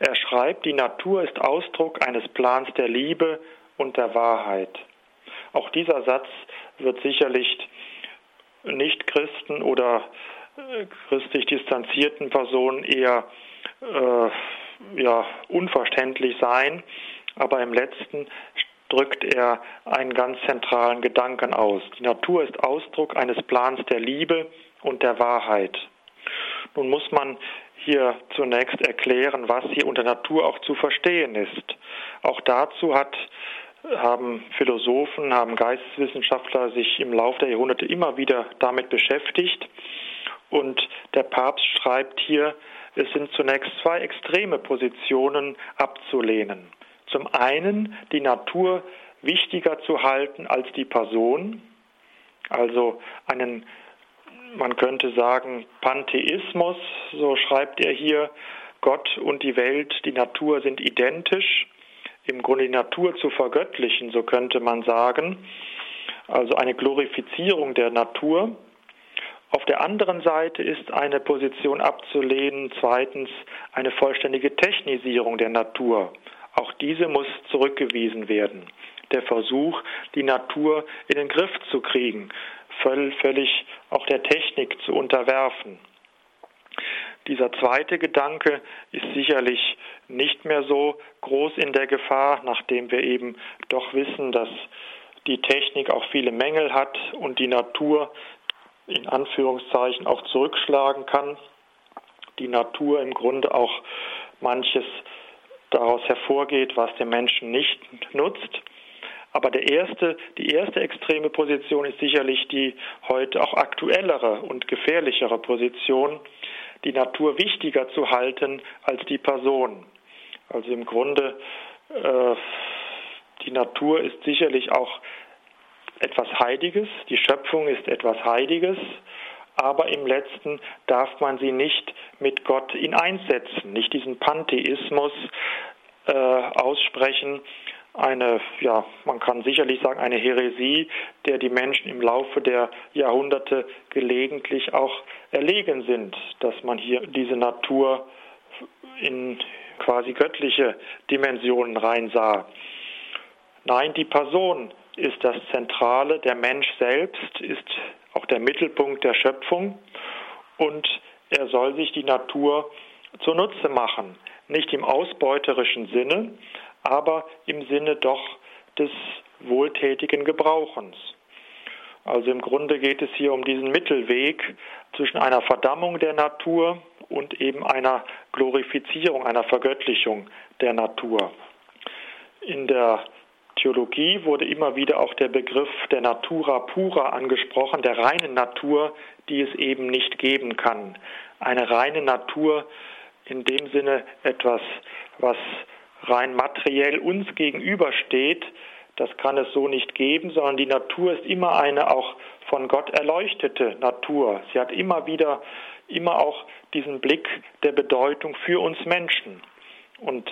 Er schreibt, die Natur ist Ausdruck eines Plans der Liebe und der Wahrheit. Auch dieser Satz wird sicherlich Nicht-Christen oder äh, christlich distanzierten Personen eher äh, ja, unverständlich sein, aber im letzten drückt er einen ganz zentralen Gedanken aus. Die Natur ist Ausdruck eines Plans der Liebe und der Wahrheit. Nun muss man hier zunächst erklären, was hier unter Natur auch zu verstehen ist. Auch dazu hat, haben Philosophen, haben Geisteswissenschaftler sich im Laufe der Jahrhunderte immer wieder damit beschäftigt. Und der Papst schreibt hier, es sind zunächst zwei extreme Positionen abzulehnen. Zum einen die Natur wichtiger zu halten als die Person, also einen, man könnte sagen, Pantheismus, so schreibt er hier, Gott und die Welt, die Natur sind identisch, im Grunde die Natur zu vergöttlichen, so könnte man sagen. also eine Glorifizierung der Natur. Auf der anderen Seite ist eine Position abzulehnen, zweitens eine vollständige Technisierung der Natur. Auch diese muss zurückgewiesen werden. Der Versuch, die Natur in den Griff zu kriegen, völlig auch der Technik zu unterwerfen. Dieser zweite Gedanke ist sicherlich nicht mehr so groß in der Gefahr, nachdem wir eben doch wissen, dass die Technik auch viele Mängel hat und die Natur in Anführungszeichen auch zurückschlagen kann. Die Natur im Grunde auch manches daraus hervorgeht, was dem Menschen nicht nutzt. Aber der erste, die erste extreme Position ist sicherlich die heute auch aktuellere und gefährlichere Position, die Natur wichtiger zu halten als die Person. Also im Grunde, äh, die Natur ist sicherlich auch etwas Heiliges, die Schöpfung ist etwas Heiliges, aber im letzten darf man sie nicht mit Gott in einsetzen, nicht diesen Pantheismus äh, aussprechen, eine, ja, man kann sicherlich sagen, eine Häresie, der die Menschen im Laufe der Jahrhunderte gelegentlich auch erlegen sind, dass man hier diese Natur in quasi göttliche Dimensionen reinsah. Nein, die Person ist das Zentrale, der Mensch selbst ist auch der Mittelpunkt der Schöpfung und er soll sich die Natur zunutze machen, nicht im ausbeuterischen Sinne, aber im Sinne doch des wohltätigen Gebrauchens. Also im Grunde geht es hier um diesen Mittelweg zwischen einer Verdammung der Natur und eben einer Glorifizierung, einer Vergöttlichung der Natur. In der Theologie wurde immer wieder auch der Begriff der Natura pura angesprochen, der reinen Natur, die es eben nicht geben kann. Eine reine Natur in dem Sinne etwas, was rein materiell uns gegenübersteht, das kann es so nicht geben, sondern die Natur ist immer eine auch von Gott erleuchtete Natur. Sie hat immer wieder, immer auch diesen Blick der Bedeutung für uns Menschen. Und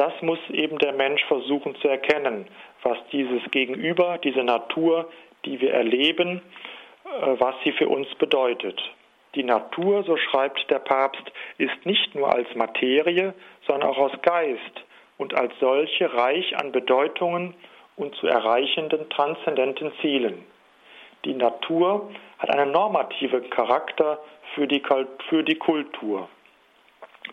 das muss eben der Mensch versuchen zu erkennen, was dieses Gegenüber, diese Natur, die wir erleben, äh, was sie für uns bedeutet. Die Natur, so schreibt der Papst, ist nicht nur als Materie, sondern auch aus Geist und als solche reich an Bedeutungen und zu erreichenden transzendenten Zielen. Die Natur hat einen normativen Charakter für die, für die Kultur.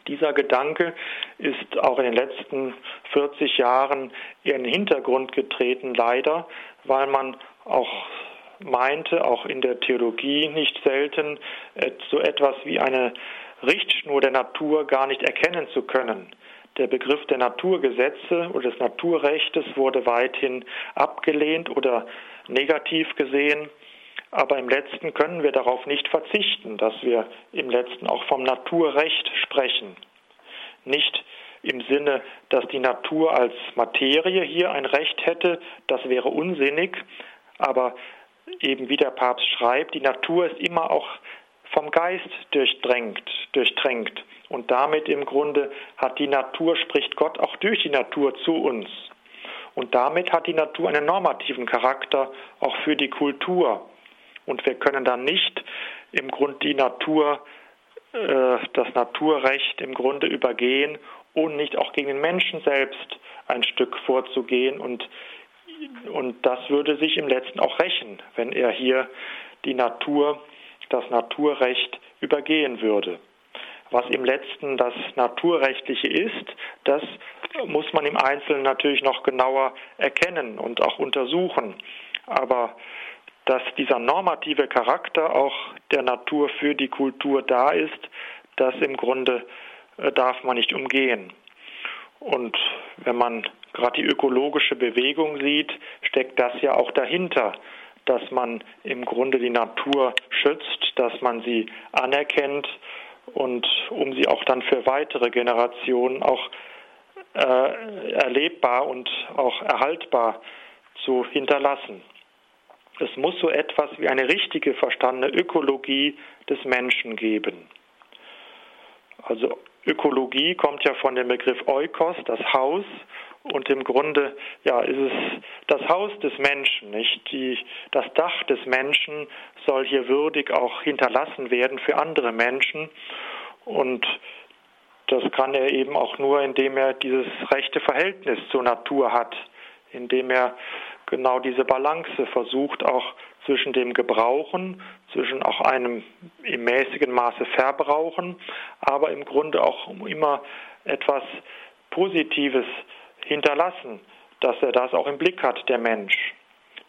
Dieser Gedanke ist auch in den letzten 40 Jahren in den Hintergrund getreten, leider, weil man auch meinte, auch in der Theologie nicht selten, so etwas wie eine Richtschnur der Natur gar nicht erkennen zu können. Der Begriff der Naturgesetze oder des Naturrechtes wurde weithin abgelehnt oder negativ gesehen. Aber im letzten können wir darauf nicht verzichten, dass wir im letzten auch vom Naturrecht sprechen. Nicht im Sinne, dass die Natur als Materie hier ein Recht hätte, das wäre unsinnig, aber eben wie der Papst schreibt, die Natur ist immer auch vom Geist durchdrängt, durchtränkt. Und damit im Grunde hat die Natur, spricht Gott auch durch die Natur zu uns. Und damit hat die Natur einen normativen Charakter auch für die Kultur. Und wir können dann nicht im Grunde die Natur, äh, das Naturrecht im Grunde übergehen, ohne nicht auch gegen den Menschen selbst ein Stück vorzugehen. Und, und das würde sich im letzten auch rächen, wenn er hier die Natur, das Naturrecht übergehen würde. Was im letzten das Naturrechtliche ist, das muss man im Einzelnen natürlich noch genauer erkennen und auch untersuchen. Aber dass dieser normative Charakter auch der Natur für die Kultur da ist, das im Grunde äh, darf man nicht umgehen. Und wenn man gerade die ökologische Bewegung sieht, steckt das ja auch dahinter, dass man im Grunde die Natur schützt, dass man sie anerkennt und um sie auch dann für weitere Generationen auch äh, erlebbar und auch erhaltbar zu hinterlassen. Es muss so etwas wie eine richtige verstandene Ökologie des Menschen geben. Also Ökologie kommt ja von dem Begriff Oikos, das Haus, Und im Grunde, ja, ist es das Haus des Menschen, nicht? Die, das Dach des Menschen soll hier würdig auch hinterlassen werden für andere Menschen. Und das kann er eben auch nur, indem er dieses rechte Verhältnis zur Natur hat, indem er genau diese Balance versucht, auch zwischen dem Gebrauchen, zwischen auch einem im mäßigen Maße Verbrauchen, aber im Grunde auch immer etwas Positives hinterlassen, dass er das auch im Blick hat, der Mensch.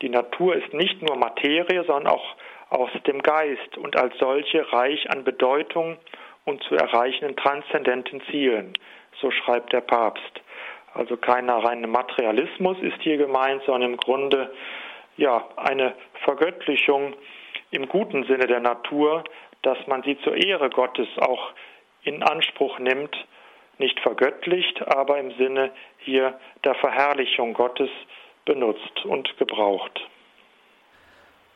Die Natur ist nicht nur Materie, sondern auch aus dem Geist und als solche reich an Bedeutung und zu erreichenden transzendenten Zielen. So schreibt der Papst. Also kein reiner Materialismus ist hier gemeint, sondern im Grunde ja eine Vergöttlichung im guten Sinne der Natur, dass man sie zur Ehre Gottes auch in Anspruch nimmt nicht vergöttlicht, aber im Sinne hier der Verherrlichung Gottes benutzt und gebraucht.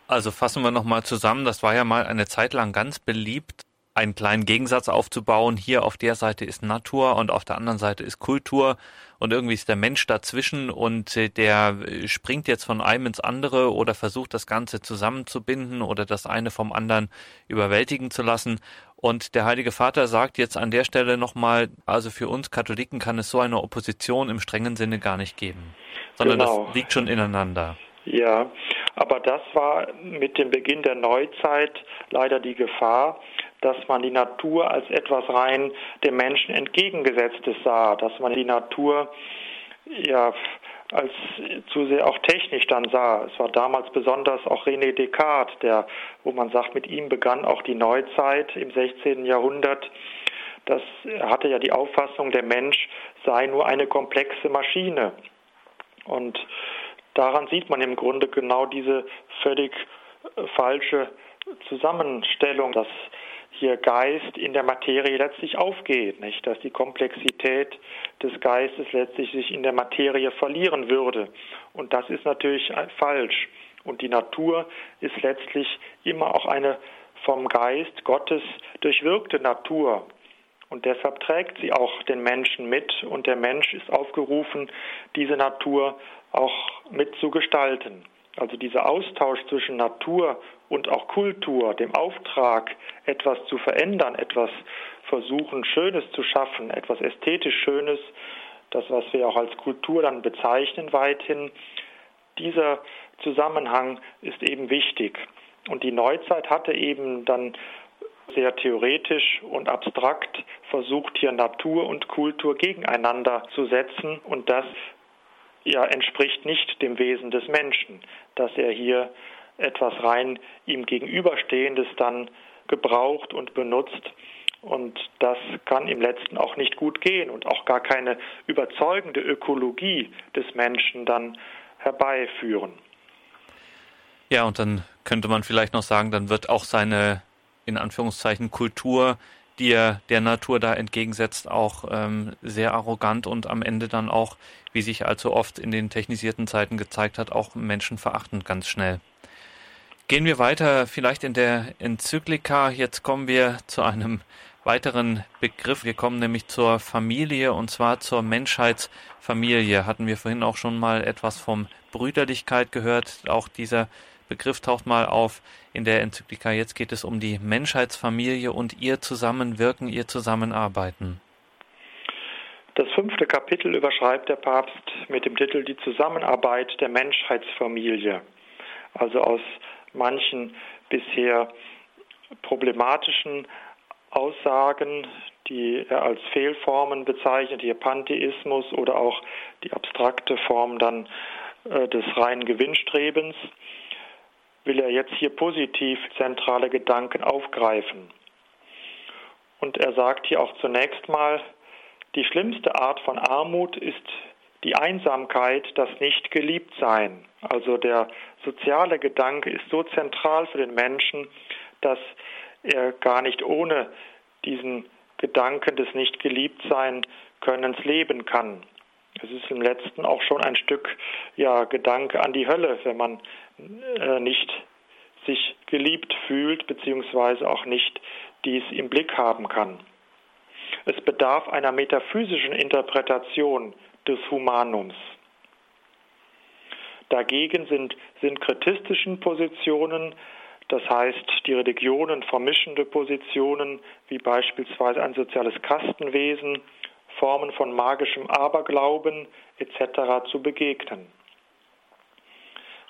Also fassen wir nochmal zusammen, das war ja mal eine Zeit lang ganz beliebt, einen kleinen Gegensatz aufzubauen. Hier auf der Seite ist Natur und auf der anderen Seite ist Kultur und irgendwie ist der Mensch dazwischen und äh, der äh, springt jetzt von einem ins andere oder versucht das Ganze zusammenzubinden oder das eine vom anderen überwältigen zu lassen. Und der Heilige Vater sagt jetzt an der Stelle nochmal, also für uns Katholiken kann es so eine Opposition im strengen Sinne gar nicht geben, sondern genau. das liegt schon ineinander. Ja, aber das war mit dem Beginn der Neuzeit leider die Gefahr, dass man die Natur als etwas rein dem Menschen entgegengesetztes sah, dass man die Natur ja als zu sehr auch technisch dann sah. Es war damals besonders auch René Descartes, der, wo man sagt, mit ihm begann auch die Neuzeit im 16. Jahrhundert. Das hatte ja die Auffassung, der Mensch sei nur eine komplexe Maschine. Und daran sieht man im Grunde genau diese völlig falsche Zusammenstellung, dass hier Geist in der Materie letztlich aufgeht, nicht? dass die Komplexität des Geistes letztlich sich in der Materie verlieren würde. Und das ist natürlich falsch. Und die Natur ist letztlich immer auch eine vom Geist Gottes durchwirkte Natur. Und deshalb trägt sie auch den Menschen mit und der Mensch ist aufgerufen, diese Natur auch mitzugestalten. Also dieser Austausch zwischen Natur und auch Kultur, dem Auftrag, etwas zu verändern, etwas versuchen, Schönes zu schaffen, etwas ästhetisch Schönes, das, was wir auch als Kultur dann bezeichnen, weithin, dieser Zusammenhang ist eben wichtig. Und die Neuzeit hatte eben dann sehr theoretisch und abstrakt versucht, hier Natur und Kultur gegeneinander zu setzen. Und das ja, entspricht nicht dem Wesen des Menschen, dass er hier etwas rein ihm gegenüberstehendes dann gebraucht und benutzt. Und das kann im letzten auch nicht gut gehen und auch gar keine überzeugende Ökologie des Menschen dann herbeiführen. Ja, und dann könnte man vielleicht noch sagen, dann wird auch seine in Anführungszeichen Kultur, die er der Natur da entgegensetzt, auch ähm, sehr arrogant und am Ende dann auch, wie sich allzu oft in den technisierten Zeiten gezeigt hat, auch menschenverachtend ganz schnell. Gehen wir weiter, vielleicht in der Enzyklika. Jetzt kommen wir zu einem weiteren Begriff. Wir kommen nämlich zur Familie und zwar zur Menschheitsfamilie. Hatten wir vorhin auch schon mal etwas vom Brüderlichkeit gehört. Auch dieser Begriff taucht mal auf in der Enzyklika. Jetzt geht es um die Menschheitsfamilie und ihr Zusammenwirken, ihr Zusammenarbeiten. Das fünfte Kapitel überschreibt der Papst mit dem Titel Die Zusammenarbeit der Menschheitsfamilie. Also aus manchen bisher problematischen Aussagen, die er als Fehlformen bezeichnet, hier Pantheismus oder auch die abstrakte Form dann äh, des reinen Gewinnstrebens, will er jetzt hier positiv zentrale Gedanken aufgreifen. Und er sagt hier auch zunächst mal, die schlimmste Art von Armut ist die Einsamkeit, das Nicht-Geliebt-Sein. Also der soziale Gedanke ist so zentral für den Menschen, dass er gar nicht ohne diesen Gedanken des Nicht-Geliebt-Sein Könnens leben kann. Es ist im letzten auch schon ein Stück ja, Gedanke an die Hölle, wenn man äh, nicht sich geliebt fühlt, beziehungsweise auch nicht dies im Blick haben kann. Es bedarf einer metaphysischen Interpretation des Humanums. Dagegen sind synkretistischen Positionen, das heißt die Religionen vermischende Positionen, wie beispielsweise ein soziales Kastenwesen, Formen von magischem Aberglauben etc. zu begegnen.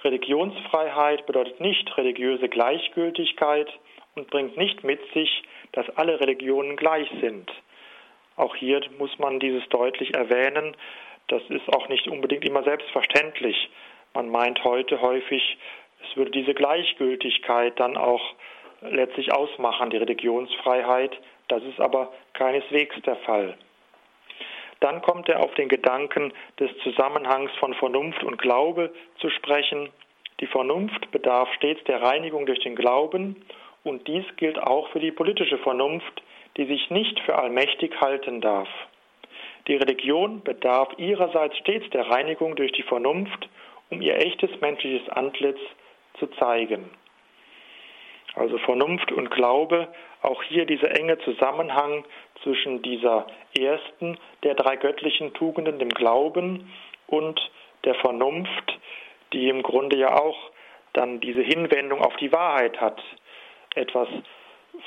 Religionsfreiheit bedeutet nicht religiöse Gleichgültigkeit und bringt nicht mit sich, dass alle Religionen gleich sind. Auch hier muss man dieses deutlich erwähnen. Das ist auch nicht unbedingt immer selbstverständlich. Man meint heute häufig, es würde diese Gleichgültigkeit dann auch letztlich ausmachen, die Religionsfreiheit. Das ist aber keineswegs der Fall. Dann kommt er auf den Gedanken des Zusammenhangs von Vernunft und Glaube zu sprechen. Die Vernunft bedarf stets der Reinigung durch den Glauben und dies gilt auch für die politische Vernunft, die sich nicht für allmächtig halten darf. Die Religion bedarf ihrerseits stets der Reinigung durch die Vernunft, um ihr echtes menschliches Antlitz zu zeigen. Also Vernunft und Glaube, auch hier dieser enge Zusammenhang zwischen dieser ersten der drei göttlichen Tugenden, dem Glauben, und der Vernunft, die im Grunde ja auch dann diese Hinwendung auf die Wahrheit hat. Etwas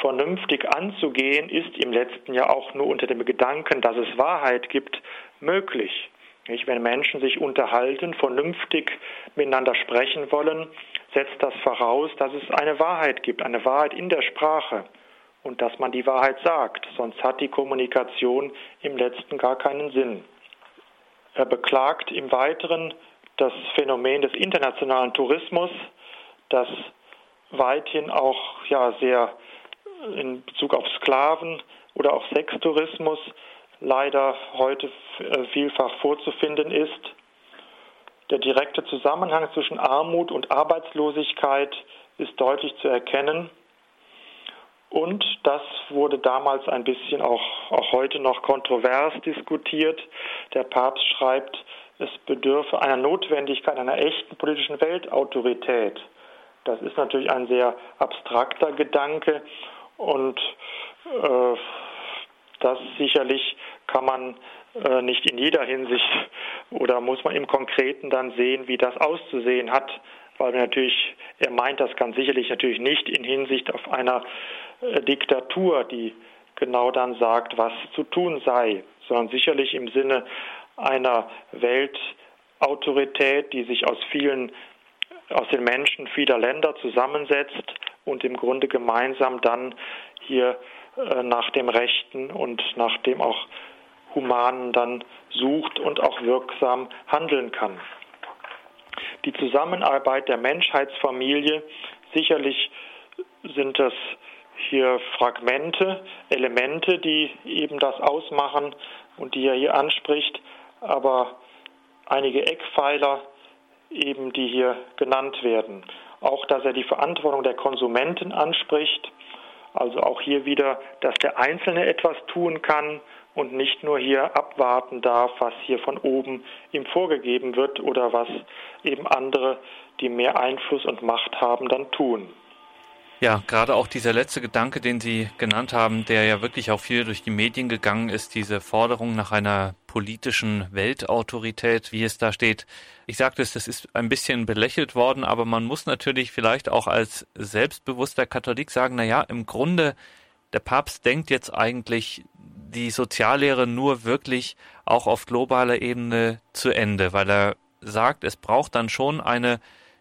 vernünftig anzugehen, ist im letzten Jahr auch nur unter dem Gedanken, dass es Wahrheit gibt, möglich. Wenn Menschen sich unterhalten, vernünftig miteinander sprechen wollen, setzt das voraus, dass es eine Wahrheit gibt, eine Wahrheit in der Sprache und dass man die Wahrheit sagt, sonst hat die Kommunikation im letzten gar keinen Sinn. Er beklagt im Weiteren das Phänomen des internationalen Tourismus, das weithin auch ja sehr in Bezug auf Sklaven oder auch Sextourismus leider heute äh, vielfach vorzufinden ist. Der direkte Zusammenhang zwischen Armut und Arbeitslosigkeit ist deutlich zu erkennen. Und das wurde damals ein bisschen auch, auch heute noch kontrovers diskutiert. Der Papst schreibt, es bedürfe einer Notwendigkeit einer echten politischen Weltautorität. Das ist natürlich ein sehr abstrakter Gedanke und äh, das sicherlich kann man äh, nicht in jeder Hinsicht oder muss man im Konkreten dann sehen, wie das auszusehen hat, weil natürlich, er meint das ganz sicherlich natürlich nicht in Hinsicht auf einer äh, Diktatur, die genau dann sagt, was zu tun sei, sondern sicherlich im Sinne einer Weltautorität, die sich aus vielen, aus den Menschen vieler Länder zusammensetzt und im Grunde gemeinsam dann hier äh, nach dem Rechten und nach dem auch Humanen dann sucht und auch wirksam handeln kann. Die Zusammenarbeit der Menschheitsfamilie, sicherlich sind das hier Fragmente, Elemente, die eben das ausmachen und die er hier anspricht, aber einige Eckpfeiler eben, die hier genannt werden. Auch, dass er die Verantwortung der Konsumenten anspricht, also auch hier wieder, dass der Einzelne etwas tun kann und nicht nur hier abwarten darf, was hier von oben ihm vorgegeben wird oder was eben andere, die mehr Einfluss und Macht haben, dann tun. Ja, gerade auch dieser letzte Gedanke, den Sie genannt haben, der ja wirklich auch viel durch die Medien gegangen ist, diese Forderung nach einer politischen Weltautorität, wie es da steht. Ich sagte es, das ist ein bisschen belächelt worden, aber man muss natürlich vielleicht auch als selbstbewusster Katholik sagen, na ja, im Grunde der Papst denkt jetzt eigentlich die Soziallehre nur wirklich auch auf globaler Ebene zu Ende, weil er sagt, es braucht dann schon eine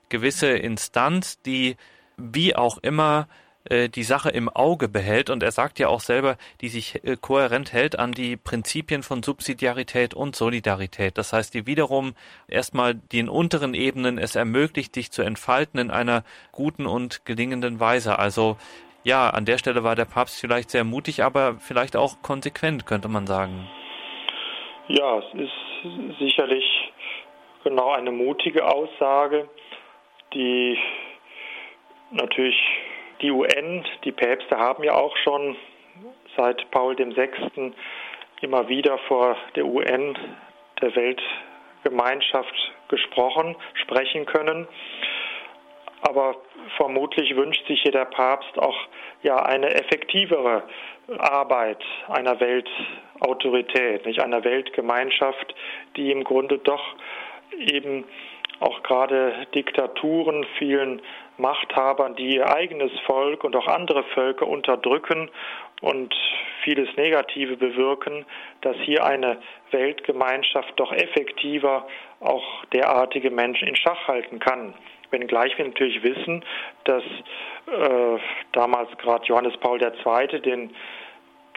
gewisse Instanz, die wie auch immer äh, die Sache im Auge behält und er sagt ja auch selber, die sich äh, kohärent hält an die Prinzipien von Subsidiarität und Solidarität. Das heißt, die wiederum erstmal den unteren Ebenen es ermöglicht, dich zu entfalten in einer guten und gelingenden Weise. Also ja, an der Stelle war der Papst vielleicht sehr mutig, aber vielleicht auch konsequent, könnte man sagen. Ja, es ist sicherlich genau eine mutige Aussage, die natürlich die UN, die Päpste haben ja auch schon seit Paul VI. immer wieder vor der UN, der Weltgemeinschaft gesprochen, sprechen können. Aber vermutlich wünscht sich hier der Papst auch ja eine effektivere Arbeit einer Weltautorität, nicht einer Weltgemeinschaft, die im Grunde doch eben auch gerade Diktaturen, vielen Machthabern, die ihr eigenes Volk und auch andere Völker unterdrücken und vieles Negative bewirken, dass hier eine Weltgemeinschaft doch effektiver auch derartige Menschen in Schach halten kann. Wenngleich wir natürlich wissen, dass äh, damals gerade Johannes Paul II. den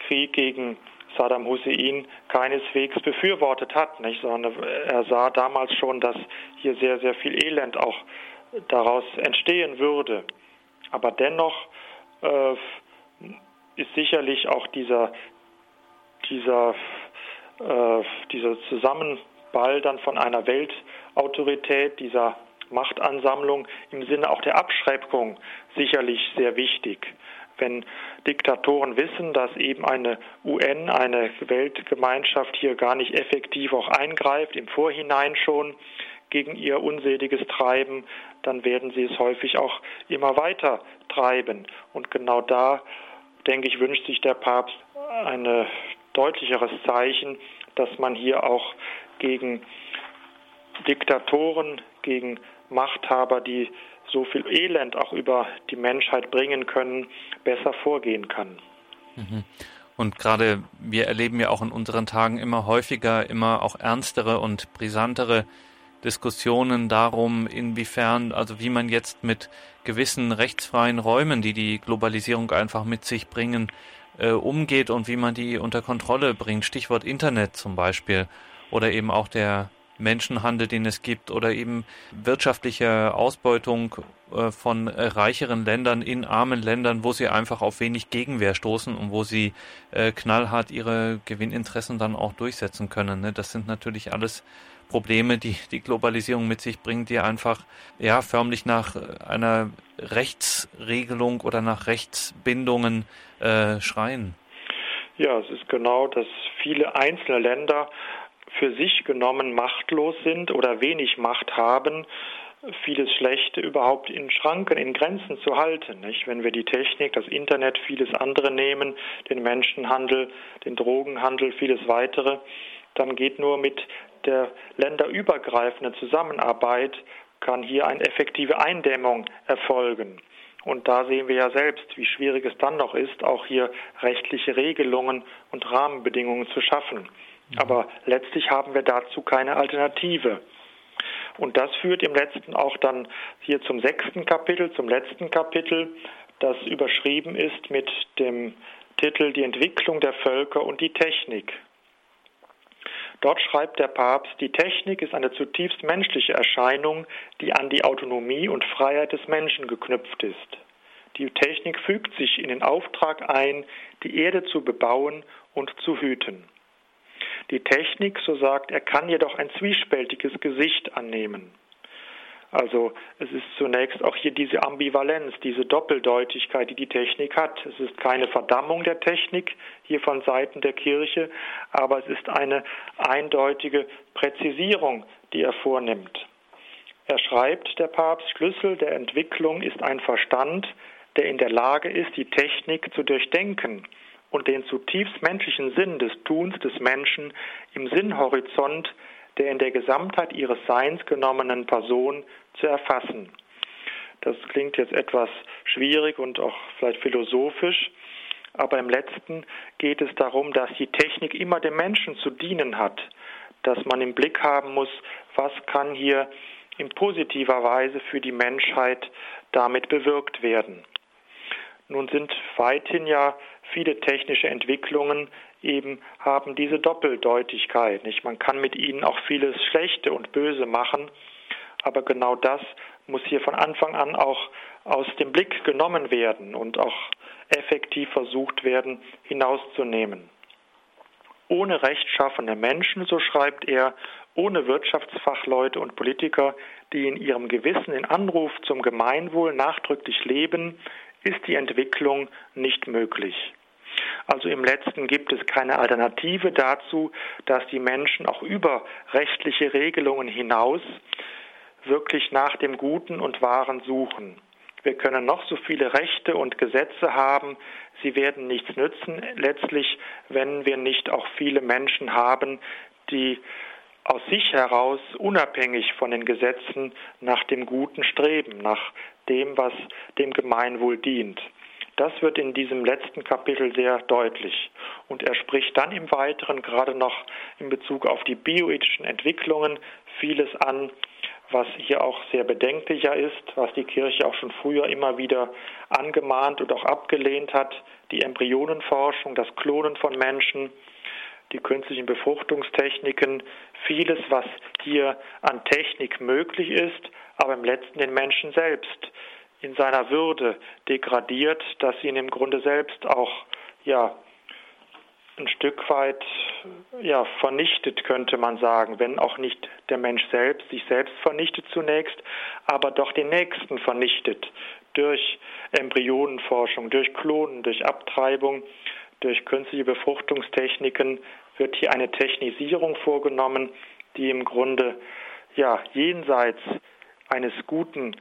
Krieg gegen Saddam Hussein keineswegs befürwortet hat, nicht? sondern er sah damals schon, dass hier sehr, sehr viel Elend auch daraus entstehen würde. Aber dennoch äh, ist sicherlich auch dieser, dieser, äh, dieser Zusammenball dann von einer Weltautorität, dieser Machtansammlung im Sinne auch der Abschreckung sicherlich sehr wichtig. Wenn Diktatoren wissen, dass eben eine UN, eine Weltgemeinschaft hier gar nicht effektiv auch eingreift, im Vorhinein schon gegen ihr unseliges Treiben, dann werden sie es häufig auch immer weiter treiben. Und genau da, denke ich, wünscht sich der Papst ein deutlicheres Zeichen, dass man hier auch gegen Diktatoren, gegen Machthaber, die so viel Elend auch über die Menschheit bringen können, besser vorgehen kann. Mhm. Und gerade wir erleben ja auch in unseren Tagen immer häufiger, immer auch ernstere und brisantere Diskussionen darum, inwiefern, also wie man jetzt mit gewissen rechtsfreien Räumen, die die Globalisierung einfach mit sich bringen, äh, umgeht und wie man die unter Kontrolle bringt. Stichwort Internet zum Beispiel oder eben auch der Menschenhandel, den es gibt, oder eben wirtschaftliche Ausbeutung äh, von reicheren Ländern in armen Ländern, wo sie einfach auf wenig Gegenwehr stoßen und wo sie äh, knallhart ihre Gewinninteressen dann auch durchsetzen können. Ne? Das sind natürlich alles Probleme, die die Globalisierung mit sich bringt, die einfach ja förmlich nach einer Rechtsregelung oder nach Rechtsbindungen äh, schreien. Ja, es ist genau, dass viele einzelne Länder für sich genommen machtlos sind oder wenig Macht haben, vieles Schlechte überhaupt in Schranken, in Grenzen zu halten. Nicht? Wenn wir die Technik, das Internet, vieles andere nehmen, den Menschenhandel, den Drogenhandel, vieles weitere, dann geht nur mit der länderübergreifenden Zusammenarbeit kann hier eine effektive Eindämmung erfolgen. Und da sehen wir ja selbst, wie schwierig es dann noch ist, auch hier rechtliche Regelungen und Rahmenbedingungen zu schaffen. Mhm. Aber letztlich haben wir dazu keine Alternative. Und das führt im letzten auch dann hier zum sechsten Kapitel, zum letzten Kapitel, das überschrieben ist mit dem Titel Die Entwicklung der Völker und die Technik. Dort schreibt der Papst, die Technik ist eine zutiefst menschliche Erscheinung, die an die Autonomie und Freiheit des Menschen geknüpft ist. Die Technik fügt sich in den Auftrag ein, die Erde zu bebauen und zu hüten. Die Technik, so sagt er, kann jedoch ein zwiespältiges Gesicht annehmen. Also es ist zunächst auch hier diese Ambivalenz, diese Doppeldeutigkeit, die die Technik hat. Es ist keine Verdammung der Technik hier von Seiten der Kirche, aber es ist eine eindeutige Präzisierung, die er vornimmt. Er schreibt, der Papst, Schlüssel der Entwicklung ist ein Verstand, der in der Lage ist, die Technik zu durchdenken und den zutiefst menschlichen Sinn des Tuns des Menschen im Sinnhorizont der in der Gesamtheit ihres Seins genommenen Person zu erfassen. Das klingt jetzt etwas schwierig und auch vielleicht philosophisch, aber im letzten geht es darum, dass die Technik immer dem Menschen zu dienen hat, dass man im Blick haben muss, was kann hier in positiver Weise für die Menschheit damit bewirkt werden. Nun sind weithin ja viele technische Entwicklungen eben haben diese Doppeldeutigkeit. Nicht? Man kann mit ihnen auch vieles Schlechte und Böse machen, aber genau das muss hier von Anfang an auch aus dem Blick genommen werden und auch effektiv versucht werden hinauszunehmen. Ohne rechtschaffene Menschen, so schreibt er, ohne Wirtschaftsfachleute und Politiker, die in ihrem Gewissen den Anruf zum Gemeinwohl nachdrücklich leben, ist die Entwicklung nicht möglich. Also im letzten gibt es keine Alternative dazu, dass die Menschen auch über rechtliche Regelungen hinaus wirklich nach dem Guten und Wahren suchen. wir können noch so viele Rechte und Gesetze haben, sie werden nichts nützen, letztlich, wenn wir nicht auch viele Menschen haben, die aus sich heraus, unabhängig von den Gesetzen, nach dem Guten streben, nach dem, was dem Gemeinwohl dient. Das wird in diesem letzten Kapitel sehr deutlich. Und er spricht dann im Weiteren gerade noch in Bezug auf die bioethischen Entwicklungen vieles an, was hier auch sehr bedenklicher ist, was die Kirche auch schon früher immer wieder angemahnt und auch abgelehnt hat, die Embryonenforschung, das Klonen von Menschen, die künstlichen Befruchtungstechniken, vieles, was hier an Technik möglich ist, aber im letzten den Menschen selbst in seiner Würde degradiert, dass ihn im Grunde selbst auch ja ein Stück weit ja vernichtet könnte man sagen, wenn auch nicht der Mensch selbst sich selbst vernichtet zunächst, aber doch den nächsten vernichtet durch Embryonenforschung, durch Klonen, durch Abtreibung, durch künstliche Befruchtungstechniken wird hier eine Technisierung vorgenommen, die im Grunde ja jenseits eines guten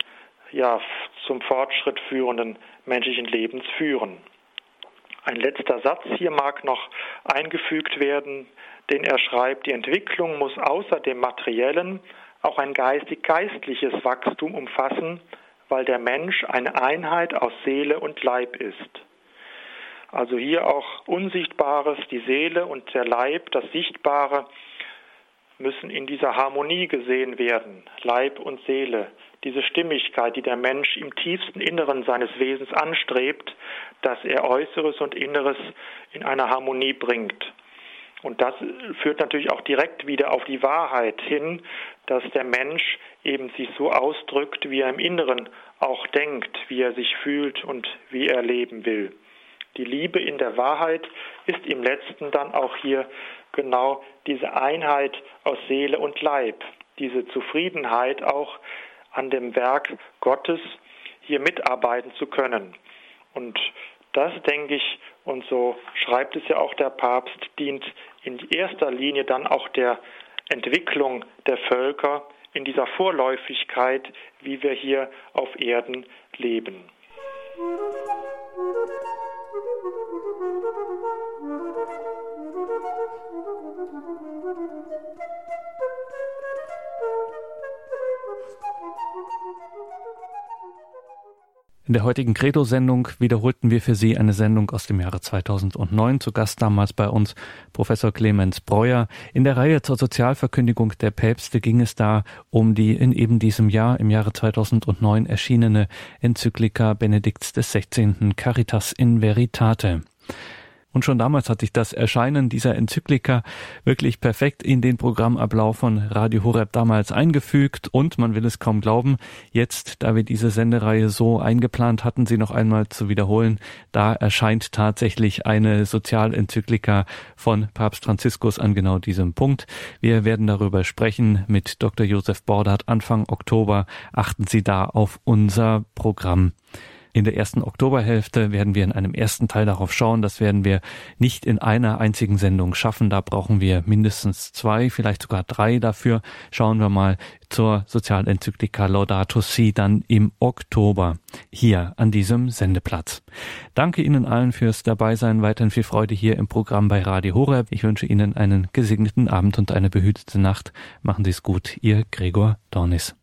ja, zum Fortschritt führenden menschlichen Lebens führen. Ein letzter Satz hier mag noch eingefügt werden, den er schreibt, die Entwicklung muss außer dem materiellen auch ein geistig-geistliches Wachstum umfassen, weil der Mensch eine Einheit aus Seele und Leib ist. Also hier auch Unsichtbares, die Seele und der Leib, das Sichtbare, müssen in dieser Harmonie gesehen werden, Leib und Seele diese Stimmigkeit, die der Mensch im tiefsten Inneren seines Wesens anstrebt, dass er Äußeres und Inneres in eine Harmonie bringt. Und das führt natürlich auch direkt wieder auf die Wahrheit hin, dass der Mensch eben sich so ausdrückt, wie er im Inneren auch denkt, wie er sich fühlt und wie er leben will. Die Liebe in der Wahrheit ist im letzten dann auch hier genau diese Einheit aus Seele und Leib, diese Zufriedenheit auch an dem Werk Gottes hier mitarbeiten zu können. Und das, denke ich, und so schreibt es ja auch der Papst, dient in erster Linie dann auch der Entwicklung der Völker in dieser Vorläufigkeit, wie wir hier auf Erden leben. In der heutigen Credo-Sendung wiederholten wir für Sie eine Sendung aus dem Jahre 2009. Zu Gast damals bei uns Professor Clemens Breuer. In der Reihe zur Sozialverkündigung der Päpste ging es da um die in eben diesem Jahr, im Jahre 2009 erschienene Enzyklika Benedikts XVI. Caritas in Veritate. Und schon damals hat sich das Erscheinen dieser Enzyklika wirklich perfekt in den Programmablauf von Radio Horeb damals eingefügt. Und man will es kaum glauben, jetzt, da wir diese Sendereihe so eingeplant hatten, sie noch einmal zu wiederholen, da erscheint tatsächlich eine Sozialenzyklika von Papst Franziskus an genau diesem Punkt. Wir werden darüber sprechen mit Dr. Josef Bordert Anfang Oktober. Achten Sie da auf unser Programm. In der ersten Oktoberhälfte werden wir in einem ersten Teil darauf schauen. Das werden wir nicht in einer einzigen Sendung schaffen. Da brauchen wir mindestens zwei, vielleicht sogar drei dafür. Schauen wir mal zur Sozialenzyklika Laudato Si dann im Oktober hier an diesem Sendeplatz. Danke Ihnen allen fürs Dabeisein. Weiterhin viel Freude hier im Programm bei Radio Horeb. Ich wünsche Ihnen einen gesegneten Abend und eine behütete Nacht. Machen Sie es gut. Ihr Gregor Dornis.